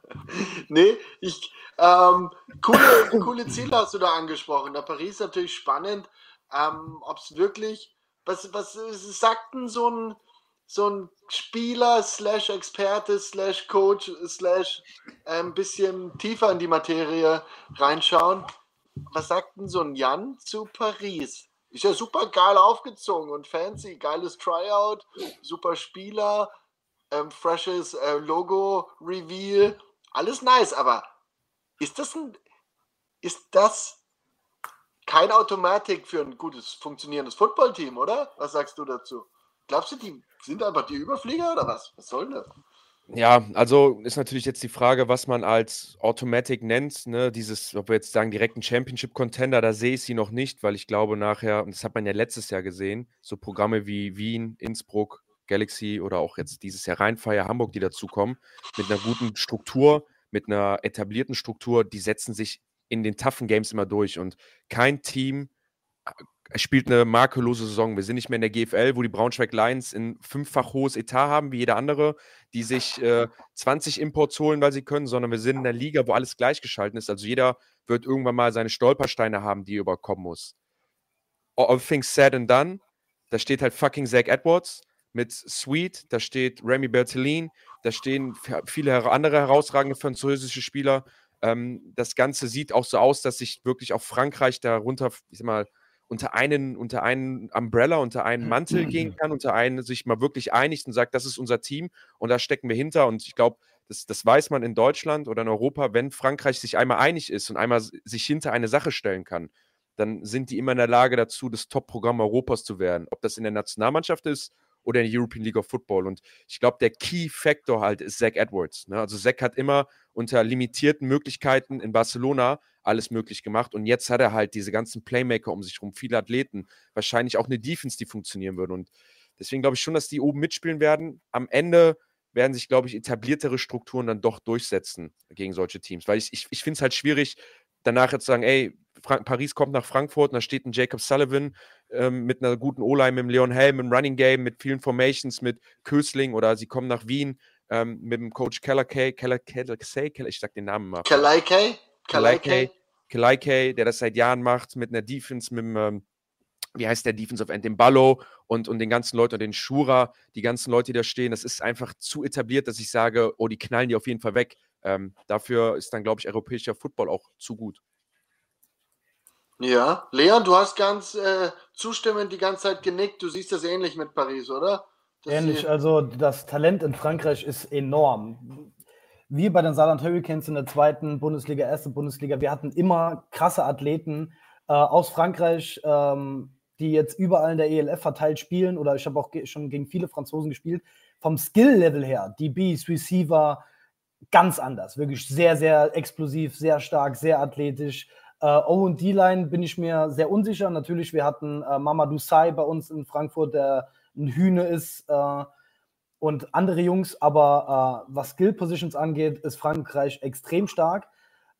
Nee, ich, ähm, coole, (laughs) coole Ziele hast du da angesprochen. Der Paris ist natürlich spannend, ähm, ob es wirklich, was, was sagt denn so ein, so ein Spieler slash Experte slash Coach slash ein ähm, bisschen tiefer in die Materie reinschauen? Was sagt denn so ein Jan zu Paris? Ist ja super geil aufgezogen und fancy, geiles Tryout, super Spieler, ähm, freshes äh, Logo, Reveal, alles nice, aber ist das ein, ist das kein Automatik für ein gutes, funktionierendes Footballteam, oder? Was sagst du dazu? Glaubst du, die sind einfach die Überflieger oder was? Was soll das? Ja, also ist natürlich jetzt die Frage, was man als Automatic nennt. Ne? Dieses, ob wir jetzt sagen, direkten Championship-Contender, da sehe ich sie noch nicht, weil ich glaube nachher, und das hat man ja letztes Jahr gesehen, so Programme wie Wien, Innsbruck, Galaxy oder auch jetzt dieses Jahr Rheinfeier, Hamburg, die dazukommen, mit einer guten Struktur, mit einer etablierten Struktur, die setzen sich in den toughen Games immer durch. Und kein Team er spielt eine makellose Saison. Wir sind nicht mehr in der GFL, wo die Braunschweig Lions ein fünffach hohes Etat haben, wie jeder andere, die sich äh, 20 Imports holen, weil sie können, sondern wir sind in der Liga, wo alles gleichgeschalten ist. Also jeder wird irgendwann mal seine Stolpersteine haben, die er überkommen muss. All things said and done, da steht halt fucking Zach Edwards mit Sweet, da steht Remy Bertellin, da stehen viele andere herausragende französische Spieler. Ähm, das Ganze sieht auch so aus, dass sich wirklich auch Frankreich darunter, ich sag mal, unter einen, unter einen Umbrella, unter einen Mantel gehen kann, unter einen sich mal wirklich einigt und sagt, das ist unser Team und da stecken wir hinter. Und ich glaube, das, das weiß man in Deutschland oder in Europa, wenn Frankreich sich einmal einig ist und einmal sich hinter eine Sache stellen kann, dann sind die immer in der Lage dazu, das Top-Programm Europas zu werden. Ob das in der Nationalmannschaft ist oder in der European League of Football. Und ich glaube, der Key-Factor halt ist Zach Edwards. Ne? Also Zach hat immer unter limitierten Möglichkeiten in Barcelona alles möglich gemacht. Und jetzt hat er halt diese ganzen Playmaker um sich herum, viele Athleten, wahrscheinlich auch eine Defense, die funktionieren würde. Und deswegen glaube ich schon, dass die oben mitspielen werden. Am Ende werden sich, glaube ich, etabliertere Strukturen dann doch durchsetzen gegen solche Teams. Weil ich, ich, ich finde es halt schwierig, danach jetzt zu sagen, ey, Frank Paris kommt nach Frankfurt und da steht ein Jacob Sullivan ähm, mit einer guten O-Line, mit dem Leon Helm, im Running Game, mit vielen Formations, mit Kösling oder sie kommen nach Wien ähm, mit dem Coach Keller Kay, Keller, Keller, Keller, ich sag den Namen mal. Keller Kay? Kalaike, Kalaike, der das seit Jahren macht, mit einer Defense, mit dem, ähm, wie heißt der Defensive End, dem Ballo und, und den ganzen Leuten, den Shura, die ganzen Leute, die da stehen, das ist einfach zu etabliert, dass ich sage, oh, die knallen die auf jeden Fall weg. Ähm, dafür ist dann, glaube ich, europäischer Football auch zu gut. Ja, Leon, du hast ganz äh, zustimmend die ganze Zeit genickt. Du siehst das ähnlich mit Paris, oder? Das ähnlich, also das Talent in Frankreich ist enorm wir bei den Saarland Hurricanes in der zweiten Bundesliga, erste Bundesliga, wir hatten immer krasse Athleten äh, aus Frankreich, ähm, die jetzt überall in der ELF verteilt spielen oder ich habe auch ge schon gegen viele Franzosen gespielt. Vom Skill-Level her, DBs, Receiver, ganz anders. Wirklich sehr, sehr explosiv, sehr stark, sehr athletisch. Äh, O und D-Line bin ich mir sehr unsicher. Natürlich, wir hatten äh, Mamadou Sai bei uns in Frankfurt, der ein Hühne ist. Äh, und andere Jungs, aber äh, was Skill Positions angeht, ist Frankreich extrem stark.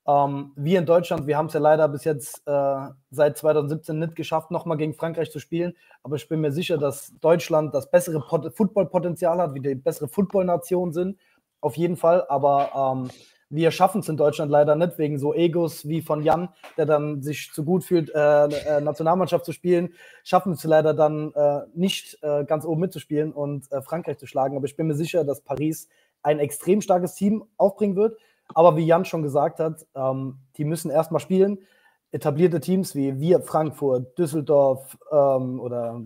Ähm, wir in Deutschland, wir haben es ja leider bis jetzt äh, seit 2017 nicht geschafft, nochmal gegen Frankreich zu spielen. Aber ich bin mir sicher, dass Deutschland das bessere Footballpotenzial hat, wie die bessere Footballnation sind. Auf jeden Fall. Aber ähm, wir schaffen es in Deutschland leider nicht, wegen so Egos wie von Jan, der dann sich zu gut fühlt, äh, äh, Nationalmannschaft zu spielen, schaffen es leider dann äh, nicht äh, ganz oben mitzuspielen und äh, Frankreich zu schlagen. Aber ich bin mir sicher, dass Paris ein extrem starkes Team aufbringen wird. Aber wie Jan schon gesagt hat, ähm, die müssen erstmal spielen. Etablierte Teams wie wir, Frankfurt, Düsseldorf ähm, oder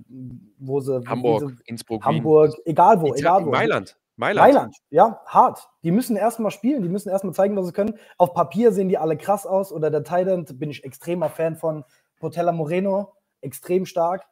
wo sie. Hamburg, sie, Innsbruck, Hamburg, Wien. egal wo, egal wo. Mailand. Mailand. Mailand, ja, hart. Die müssen erstmal spielen, die müssen erstmal zeigen, was sie können. Auf Papier sehen die alle krass aus oder der Thailand bin ich extremer Fan von Portella Moreno, extrem stark.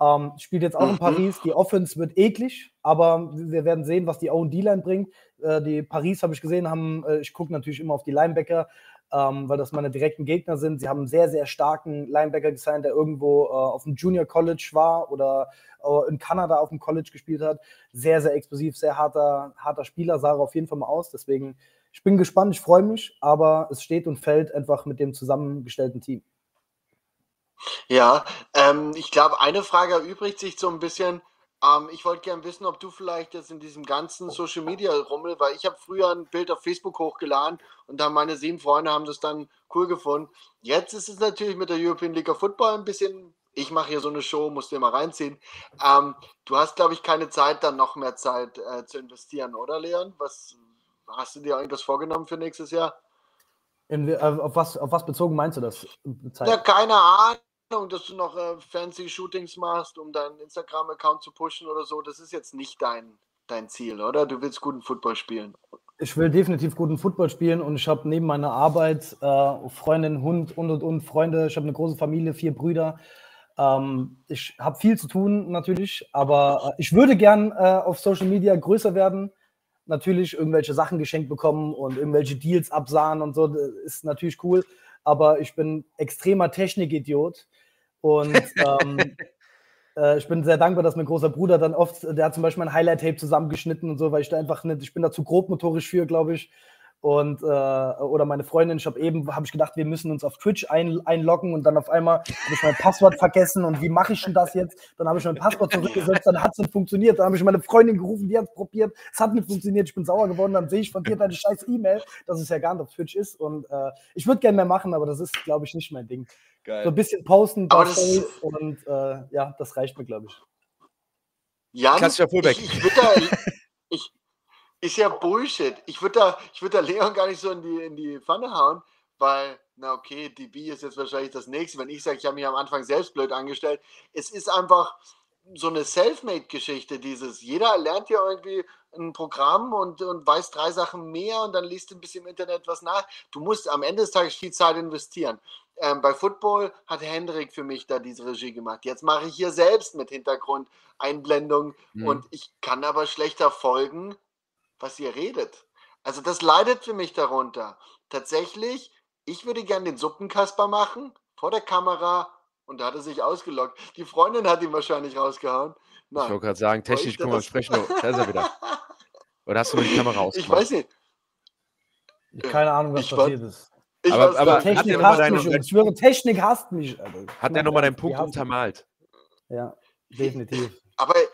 Ähm, spielt jetzt auch in mhm. Paris. Die Offense wird eklig, aber wir werden sehen, was die O&D-Line bringt. Äh, die Paris habe ich gesehen, haben, äh, ich gucke natürlich immer auf die Linebacker, ähm, weil das meine direkten Gegner sind. Sie haben einen sehr, sehr starken Linebacker gesigned, der irgendwo äh, auf dem Junior College war oder äh, in Kanada auf dem College gespielt hat. Sehr, sehr explosiv, sehr harter, harter Spieler, sah er auf jeden Fall mal aus. Deswegen, ich bin gespannt, ich freue mich, aber es steht und fällt einfach mit dem zusammengestellten Team. Ja, ähm, ich glaube, eine Frage erübrigt sich so ein bisschen. Ähm, ich wollte gerne wissen, ob du vielleicht jetzt in diesem ganzen Social Media Rummel, weil ich habe früher ein Bild auf Facebook hochgeladen und dann meine sieben Freunde haben das dann cool gefunden. Jetzt ist es natürlich mit der European League of Football ein bisschen, ich mache hier so eine Show, musst dir mal reinziehen. Ähm, du hast, glaube ich, keine Zeit, dann noch mehr Zeit äh, zu investieren, oder Leon? Was hast du dir irgendwas vorgenommen für nächstes Jahr? In, äh, auf, was, auf was bezogen meinst du das? Zeit? Ja, keine Ahnung dass du noch äh, fancy Shootings machst, um deinen Instagram-Account zu pushen oder so, das ist jetzt nicht dein, dein Ziel, oder? Du willst guten Football spielen. Ich will definitiv guten Football spielen und ich habe neben meiner Arbeit äh, Freundin, Hund und und und Freunde. Ich habe eine große Familie, vier Brüder. Ähm, ich habe viel zu tun natürlich, aber äh, ich würde gern äh, auf Social Media größer werden. Natürlich irgendwelche Sachen geschenkt bekommen und irgendwelche Deals absahen und so, das ist natürlich cool. Aber ich bin extremer Technikidiot und (laughs) ähm, äh, ich bin sehr dankbar, dass mein großer Bruder dann oft, der hat zum Beispiel mein Highlight-Tape zusammengeschnitten und so, weil ich da einfach nicht, ich bin da zu grobmotorisch für, glaube ich. Und äh, oder meine Freundin, ich habe eben, habe ich gedacht, wir müssen uns auf Twitch ein, einloggen und dann auf einmal habe ich mein Passwort vergessen und wie mache ich denn das jetzt? Dann habe ich mein Passwort zurückgesetzt, dann hat es nicht funktioniert. Dann habe ich meine Freundin gerufen, die hat es probiert, es hat nicht funktioniert, ich bin sauer geworden, dann sehe ich von dir deine scheiß E-Mail, dass es ja gar nicht auf Twitch ist und äh, ich würde gerne mehr machen, aber das ist, glaube ich, nicht mein Ding. Geil. So ein bisschen posten, und äh, ja, das reicht mir, glaube ich. Jan, Klassischer Fullback. Ich, ich da, ich, ist ja Bullshit. Ich würde da, ich würd da Leon gar nicht so in die, in die Pfanne hauen, weil, na okay, DB ist jetzt wahrscheinlich das nächste. Wenn ich sage, ich habe mich am Anfang selbst blöd angestellt, es ist einfach so eine Selfmade-Geschichte, dieses, jeder lernt ja irgendwie ein Programm und, und weiß drei Sachen mehr und dann liest du ein bisschen im Internet was nach. Du musst am Ende des Tages viel Zeit investieren. Ähm, bei Football hat Hendrik für mich da diese Regie gemacht. Jetzt mache ich hier selbst mit Hintergrund Einblendung Mhm. und ich kann aber schlechter folgen, was ihr redet. Also das leidet für mich darunter. Tatsächlich, ich würde gern den Suppenkasper machen, vor der Kamera und da hat er sich ausgelockt. Die Freundin hat ihn wahrscheinlich rausgehauen. Ich wollte Nein. gerade sagen, technisch, ich- guck mal, sprechen. Da ist er wieder. (laughs) Oder hast du nur die Kamera Ich ausgemacht? weiß nicht. Keine Ahnung, was Ich war- passiert ist. Ich Aber- aber Technik noch mal hasst deinen- mich. Ich schwöre, Technik hasst mich. Alter. Hat er nochmal deinen Punkt untermalt? Ja, definitiv. Aber ich,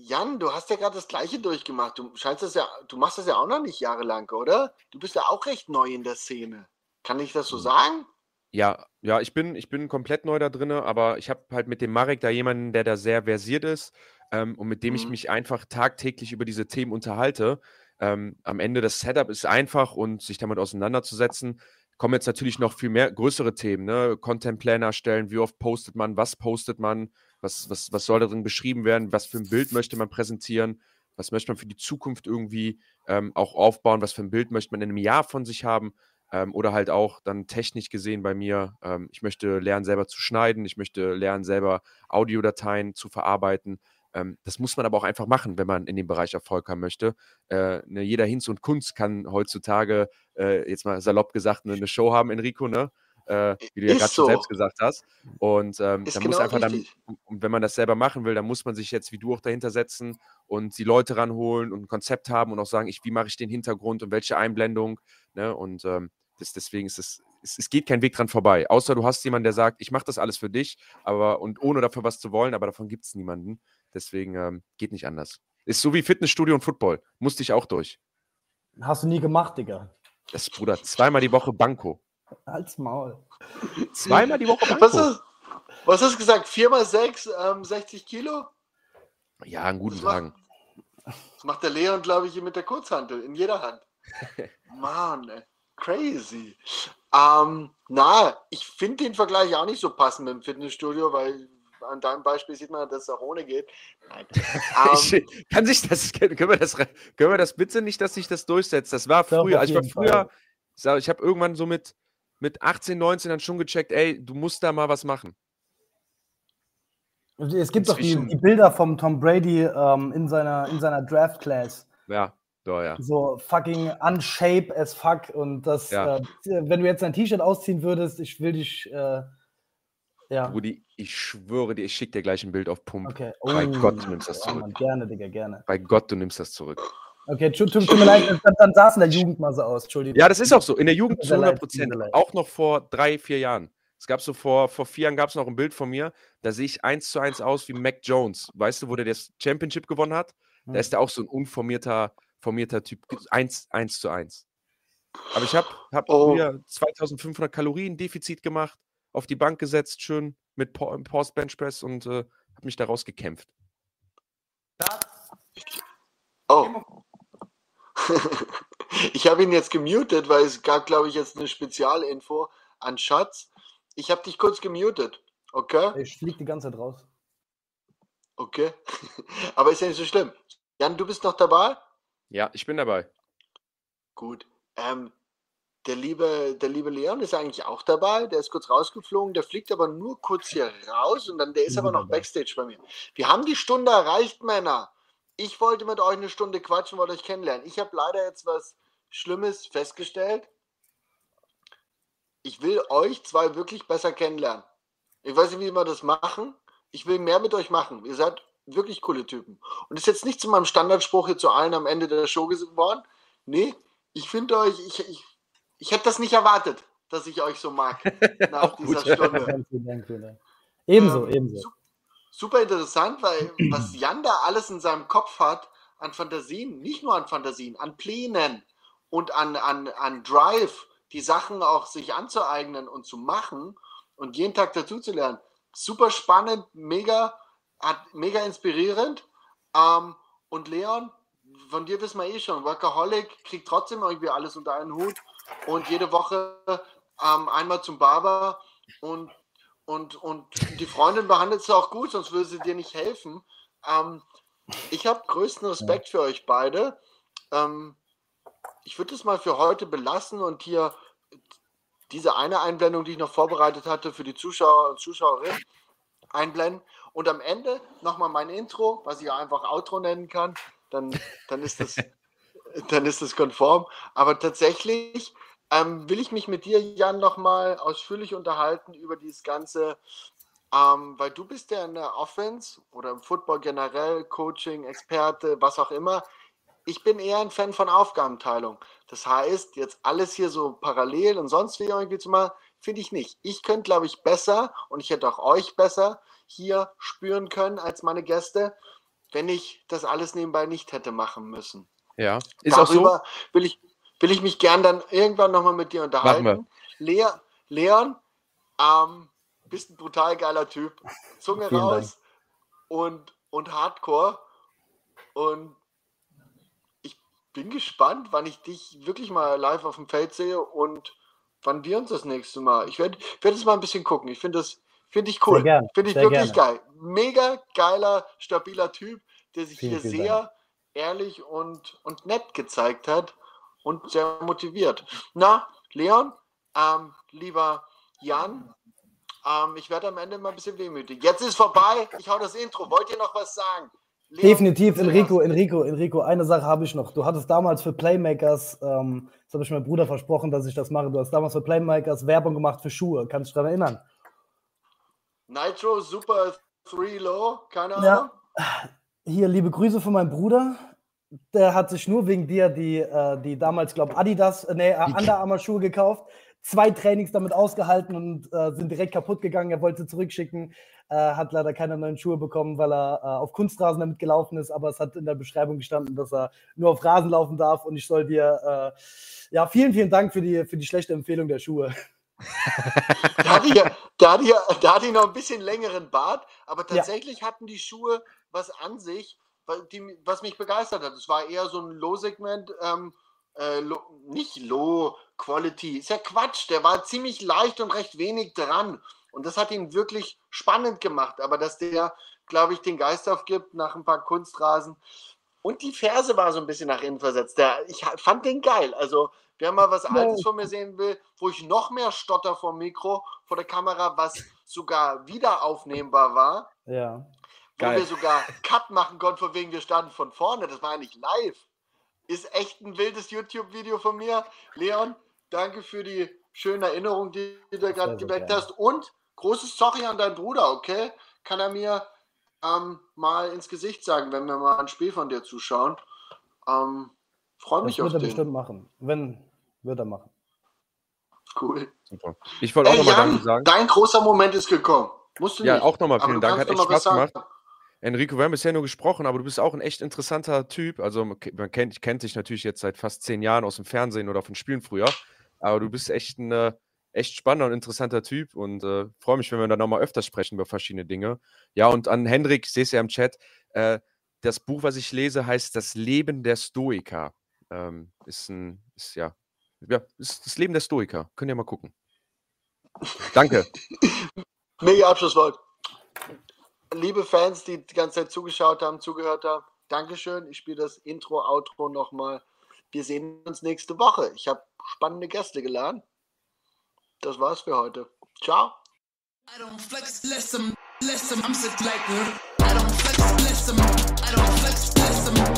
Jan, du hast ja gerade das Gleiche durchgemacht. Du scheinst das ja, du machst das ja auch noch nicht jahrelang, oder? Du bist ja auch recht neu in der Szene. Kann ich das so Mhm. sagen? Ja, ja, ich bin, ich bin komplett neu da drin, aber ich habe halt mit dem Marek da jemanden, der da sehr versiert ist ähm, und mit dem ich Mhm. mich einfach tagtäglich über diese Themen unterhalte. Ähm, am Ende das Setup ist einfach und sich damit auseinanderzusetzen. Kommen jetzt natürlich noch viel mehr größere Themen, ne? Content-Plan erstellen, wie oft postet man, was postet man, was, was, was soll da drin beschrieben werden, was für ein Bild möchte man präsentieren, was möchte man für die Zukunft irgendwie ähm, auch aufbauen, was für ein Bild möchte man in einem Jahr von sich haben. Ähm, oder halt auch dann technisch gesehen bei mir, ähm, ich möchte lernen, selber zu schneiden, ich möchte lernen, selber Audiodateien zu verarbeiten. Ähm, das muss man aber auch einfach machen, wenn man in dem Bereich Erfolg haben möchte. Äh, ne, jeder Hinz und Kunst kann heutzutage, äh, jetzt mal salopp gesagt, ne, eine Show haben, Enrico, ne? Äh, wie du ja gerade schon so. selbst gesagt hast. Und ähm, Ist da muss genau einfach dann, wenn man das selber machen will, dann muss man sich jetzt wie du auch dahinter setzen und die Leute ranholen und ein Konzept haben und auch sagen, ich, wie mache ich den Hintergrund und welche Einblendung. Ne? Und ähm, das, deswegen ist es, es, es geht kein Weg dran vorbei. Außer du hast jemanden, der sagt, ich mache das alles für dich, aber und ohne dafür was zu wollen, aber davon gibt es niemanden. Deswegen ähm, geht nicht anders. Ist so wie Fitnessstudio und Football. Musste ich auch durch. Hast du nie gemacht, Digga. Das Bruder, zweimal die Woche Banco. Halt's Maul. Zweimal die Woche Was hast, was hast du gesagt? 4 mal 6, ähm, 60 Kilo? Ja, an guten Tagen. Das macht der Leon, glaube ich, mit der Kurzhantel in jeder Hand. (laughs) Mann, ey, crazy. Ähm, na, ich finde den Vergleich auch nicht so passend mit dem Fitnessstudio, weil an deinem Beispiel sieht man, dass es auch ohne geht. Nein. (laughs) Ich, Ähm, kann sich das, können wir das, können wir das bitte nicht, dass sich das durchsetzt? Das war früher, also ich war früher, ich habe irgendwann so mit, mit 18, 19 dann schon gecheckt, ey, du musst da mal was machen. Es gibt doch die, Inzwischen- die Bilder vom Tom Brady ähm, in seiner, in seiner Draft-Class. Ja, doch, ja. So fucking unshape as fuck. Und das, Ja. äh, wenn du jetzt ein T-Shirt ausziehen würdest, ich will dich. Äh, ja. Rudi, ich schwöre dir, ich schicke dir gleich ein Bild auf Pump. Okay. Bei Oh, Gott, du nimmst das ja, zurück. Mann, gerne, Digga, gerne. Bei Gott, du nimmst das zurück. Okay, tut, tut, tut mir leid, dann, dann sah es in der Jugend mal so aus. Entschuldigung. Ja, das ist auch so. In der Jugend zu sehr 100 leid, tut Prozent. Auch noch vor drei, vier Jahren. Es gab so vor, vor vier Jahren gab es noch ein Bild von mir, da sehe ich eins zu eins aus wie Mac Jones. Weißt du, wo der das Championship gewonnen hat? Da Hm. ist der auch so ein unformierter formierter Typ. Eins, eins zu eins. Aber ich habe hab Oh. mir 2500 Kalorien Defizit gemacht, auf die Bank gesetzt, schön mit Pause Bench Press und äh, habe mich daraus gekämpft. oh. (laughs) ich habe ihn jetzt gemutet, weil es gab, glaube ich, jetzt eine Spezialinfo an Schatz. Ich habe dich kurz gemutet. Okay? Ich flieg die ganze Zeit raus. Okay. (laughs) Aber ist ja nicht so schlimm. Jan, du bist noch dabei? Ja, ich bin dabei. Gut. Ähm, der liebe, der liebe Leon ist eigentlich auch dabei. Der ist kurz rausgeflogen. Der fliegt aber nur kurz hier raus und dann der ist aber noch. Backstage bei mir. Wir haben die Stunde erreicht, Männer. Ich wollte mit euch eine Stunde quatschen, wollte euch kennenlernen. Ich habe leider jetzt was Schlimmes festgestellt. Ich will euch zwei wirklich besser kennenlernen. Ich weiß nicht, wie wir das machen. Ich will mehr mit euch machen. Ihr seid wirklich coole Typen. Und das ist jetzt nicht zu meinem Standardspruch hier zu allen am Ende der Show geworden. Nee, ich finde euch, ich, ich, ich hätte das nicht erwartet, dass ich euch so mag (laughs) nach Auch dieser gut. Stunde. Dank. Ebenso, Ähm, ebenso. su- Super interessant, weil (clears throat) was Jan da alles in seinem Kopf hat, an Fantasien, nicht nur an Fantasien, an Plänen und an, an, an Drive, die Sachen auch sich anzueignen und zu machen und jeden Tag dazuzulernen. Super spannend, mega, hat, mega inspirierend. Ähm, und Leon, von dir wissen wir eh schon, Workaholic kriegt trotzdem irgendwie alles unter einen Hut und jede Woche ähm, einmal zum Barber und und, und die Freundin behandelt sie auch gut, sonst würde sie dir nicht helfen. Ähm, ich habe größten Respekt für euch beide. Ähm, ich würde es mal für heute belassen und hier diese eine Einblendung, die ich noch vorbereitet hatte für die Zuschauer und Zuschauerinnen, einblenden. Und am Ende nochmal mein Intro, was ich einfach Outro nennen kann. Dann, dann, ist, das, (laughs) dann ist das konform. Aber tatsächlich ähm, will ich mich mit dir, Jan, nochmal ausführlich unterhalten über dieses Ganze, ähm, weil du bist ja in der Offense oder im Football generell, Coaching, Experte, was auch immer. Ich bin eher ein Fan von Aufgabenteilung. Das heißt, jetzt alles hier so parallel und sonst wie irgendwie zu machen, finde ich nicht. Ich könnte, glaube ich, besser und ich hätte auch euch besser hier spüren können als meine Gäste, wenn ich das alles nebenbei nicht hätte machen müssen. Ja, ist auch so. Darüber will ich, will ich mich gern dann irgendwann nochmal mit dir unterhalten. Le Leon, ähm, bist ein brutal geiler Typ. Zunge Vielen raus und, und Hardcore. Und ich bin gespannt, wann ich dich wirklich mal live auf dem Feld sehe und wann wir uns das nächste Mal. Ich werde werd jetzt mal ein bisschen gucken. Ich finde das finde ich cool. Finde ich sehr wirklich gerne. geil. Mega geiler, stabiler Typ, der sich Vielen, hier sehr ehrlich und, und nett gezeigt hat und sehr motiviert. Na, Leon, ähm, lieber Jan, ähm, ich werde am Ende mal ein bisschen wehmütig. Jetzt ist vorbei. Ich hau das Intro. Wollt ihr noch was sagen? Leon, Definitiv. Enrico, Enrico, Enrico, eine Sache habe ich noch. Du hattest damals für Playmakers, ähm, das habe ich meinem Bruder versprochen, dass ich das mache. Du hast damals für Playmakers Werbung gemacht für Schuhe. Kannst du dich daran erinnern? Nitro Super 3 Low, keine Ahnung. Ja. Hier, liebe Grüße von meinem Bruder. Der hat sich nur wegen dir die, äh, die damals, glaube Adidas, äh, nee, Under Armour Schuhe gekauft. Zwei Trainings damit ausgehalten und äh, sind direkt kaputt gegangen. Er wollte zurückschicken, äh, hat leider keine neuen Schuhe bekommen, weil er äh, auf Kunstrasen damit gelaufen ist. Aber es hat in der Beschreibung gestanden, dass er nur auf Rasen laufen darf. Und ich soll dir, äh, ja, vielen, vielen Dank für die, für die schlechte Empfehlung der Schuhe. (laughs) Da hatte, ja, da, hatte ja, da hatte ich noch ein bisschen längeren Bart, aber tatsächlich hatten die Schuhe was an sich, die, was mich begeistert hat. Es war eher so ein Low-Segment, ähm, äh, low, nicht Low Quality. Ist ja Quatsch, der war ziemlich leicht und recht wenig dran. Und das hat ihn wirklich spannend gemacht. Aber dass der, glaube ich, den Geist aufgibt nach ein paar Kunstrasen. Und die Ferse war so ein bisschen nach innen versetzt. Der, ich fand den geil. Also, wer mal was Altes von mir sehen will, wo ich noch mehr stotter vor dem Mikro, vor der Kamera, was sogar wieder aufnehmbar war, Ja. Wo Geil. wir sogar Cut machen konnten, von wegen wir standen von vorne, das war ja nicht live. Ist echt ein wildes YouTube-Video von mir. Leon, danke für die schöne Erinnerung, die du da gerade geweckt hast. Und großes Sorry an deinen Bruder, okay? Kann er mir ähm, mal ins Gesicht sagen, wenn wir mal ein Spiel von dir zuschauen. Ähm, Freue Das mich auf wird er den. bestimmt machen. Wenn, wird er machen. Cool. Super. Ich wollte auch nochmal Danke sagen. dein großer Moment ist gekommen. Musst du Ja, nicht. auch nochmal vielen Dank. Hat echt Spaß gemacht. sagen. Enrico, wir haben bisher nur gesprochen, aber du bist auch ein echt interessanter Typ. Also man ke- man kennt, kennt dich natürlich jetzt seit fast zehn Jahren aus dem Fernsehen oder von Spielen früher. Aber du bist echt ein äh, echt spannender und interessanter Typ und äh, freue mich, wenn wir dann nochmal öfters sprechen über verschiedene Dinge. Ja, und an Hendrik, ich sehe es ja im Chat, äh, das Buch, was ich lese, heißt Das Leben der Stoiker. Ähm, ist ein, ist ja, ja, ist das Leben der Stoiker. Könnt ihr mal gucken. Danke. (laughs) Mega Abschlusswort. Liebe Fans, die die ganze Zeit zugeschaut haben, zugehört haben, Dankeschön. Ich spiele das Intro, Outro nochmal. Wir sehen uns nächste Woche. Ich habe spannende Gäste geladen. Das war's für heute. Ciao. I don't flex, less them, less them. I'm sick like. I don't flex, less them. I don't flex, less them.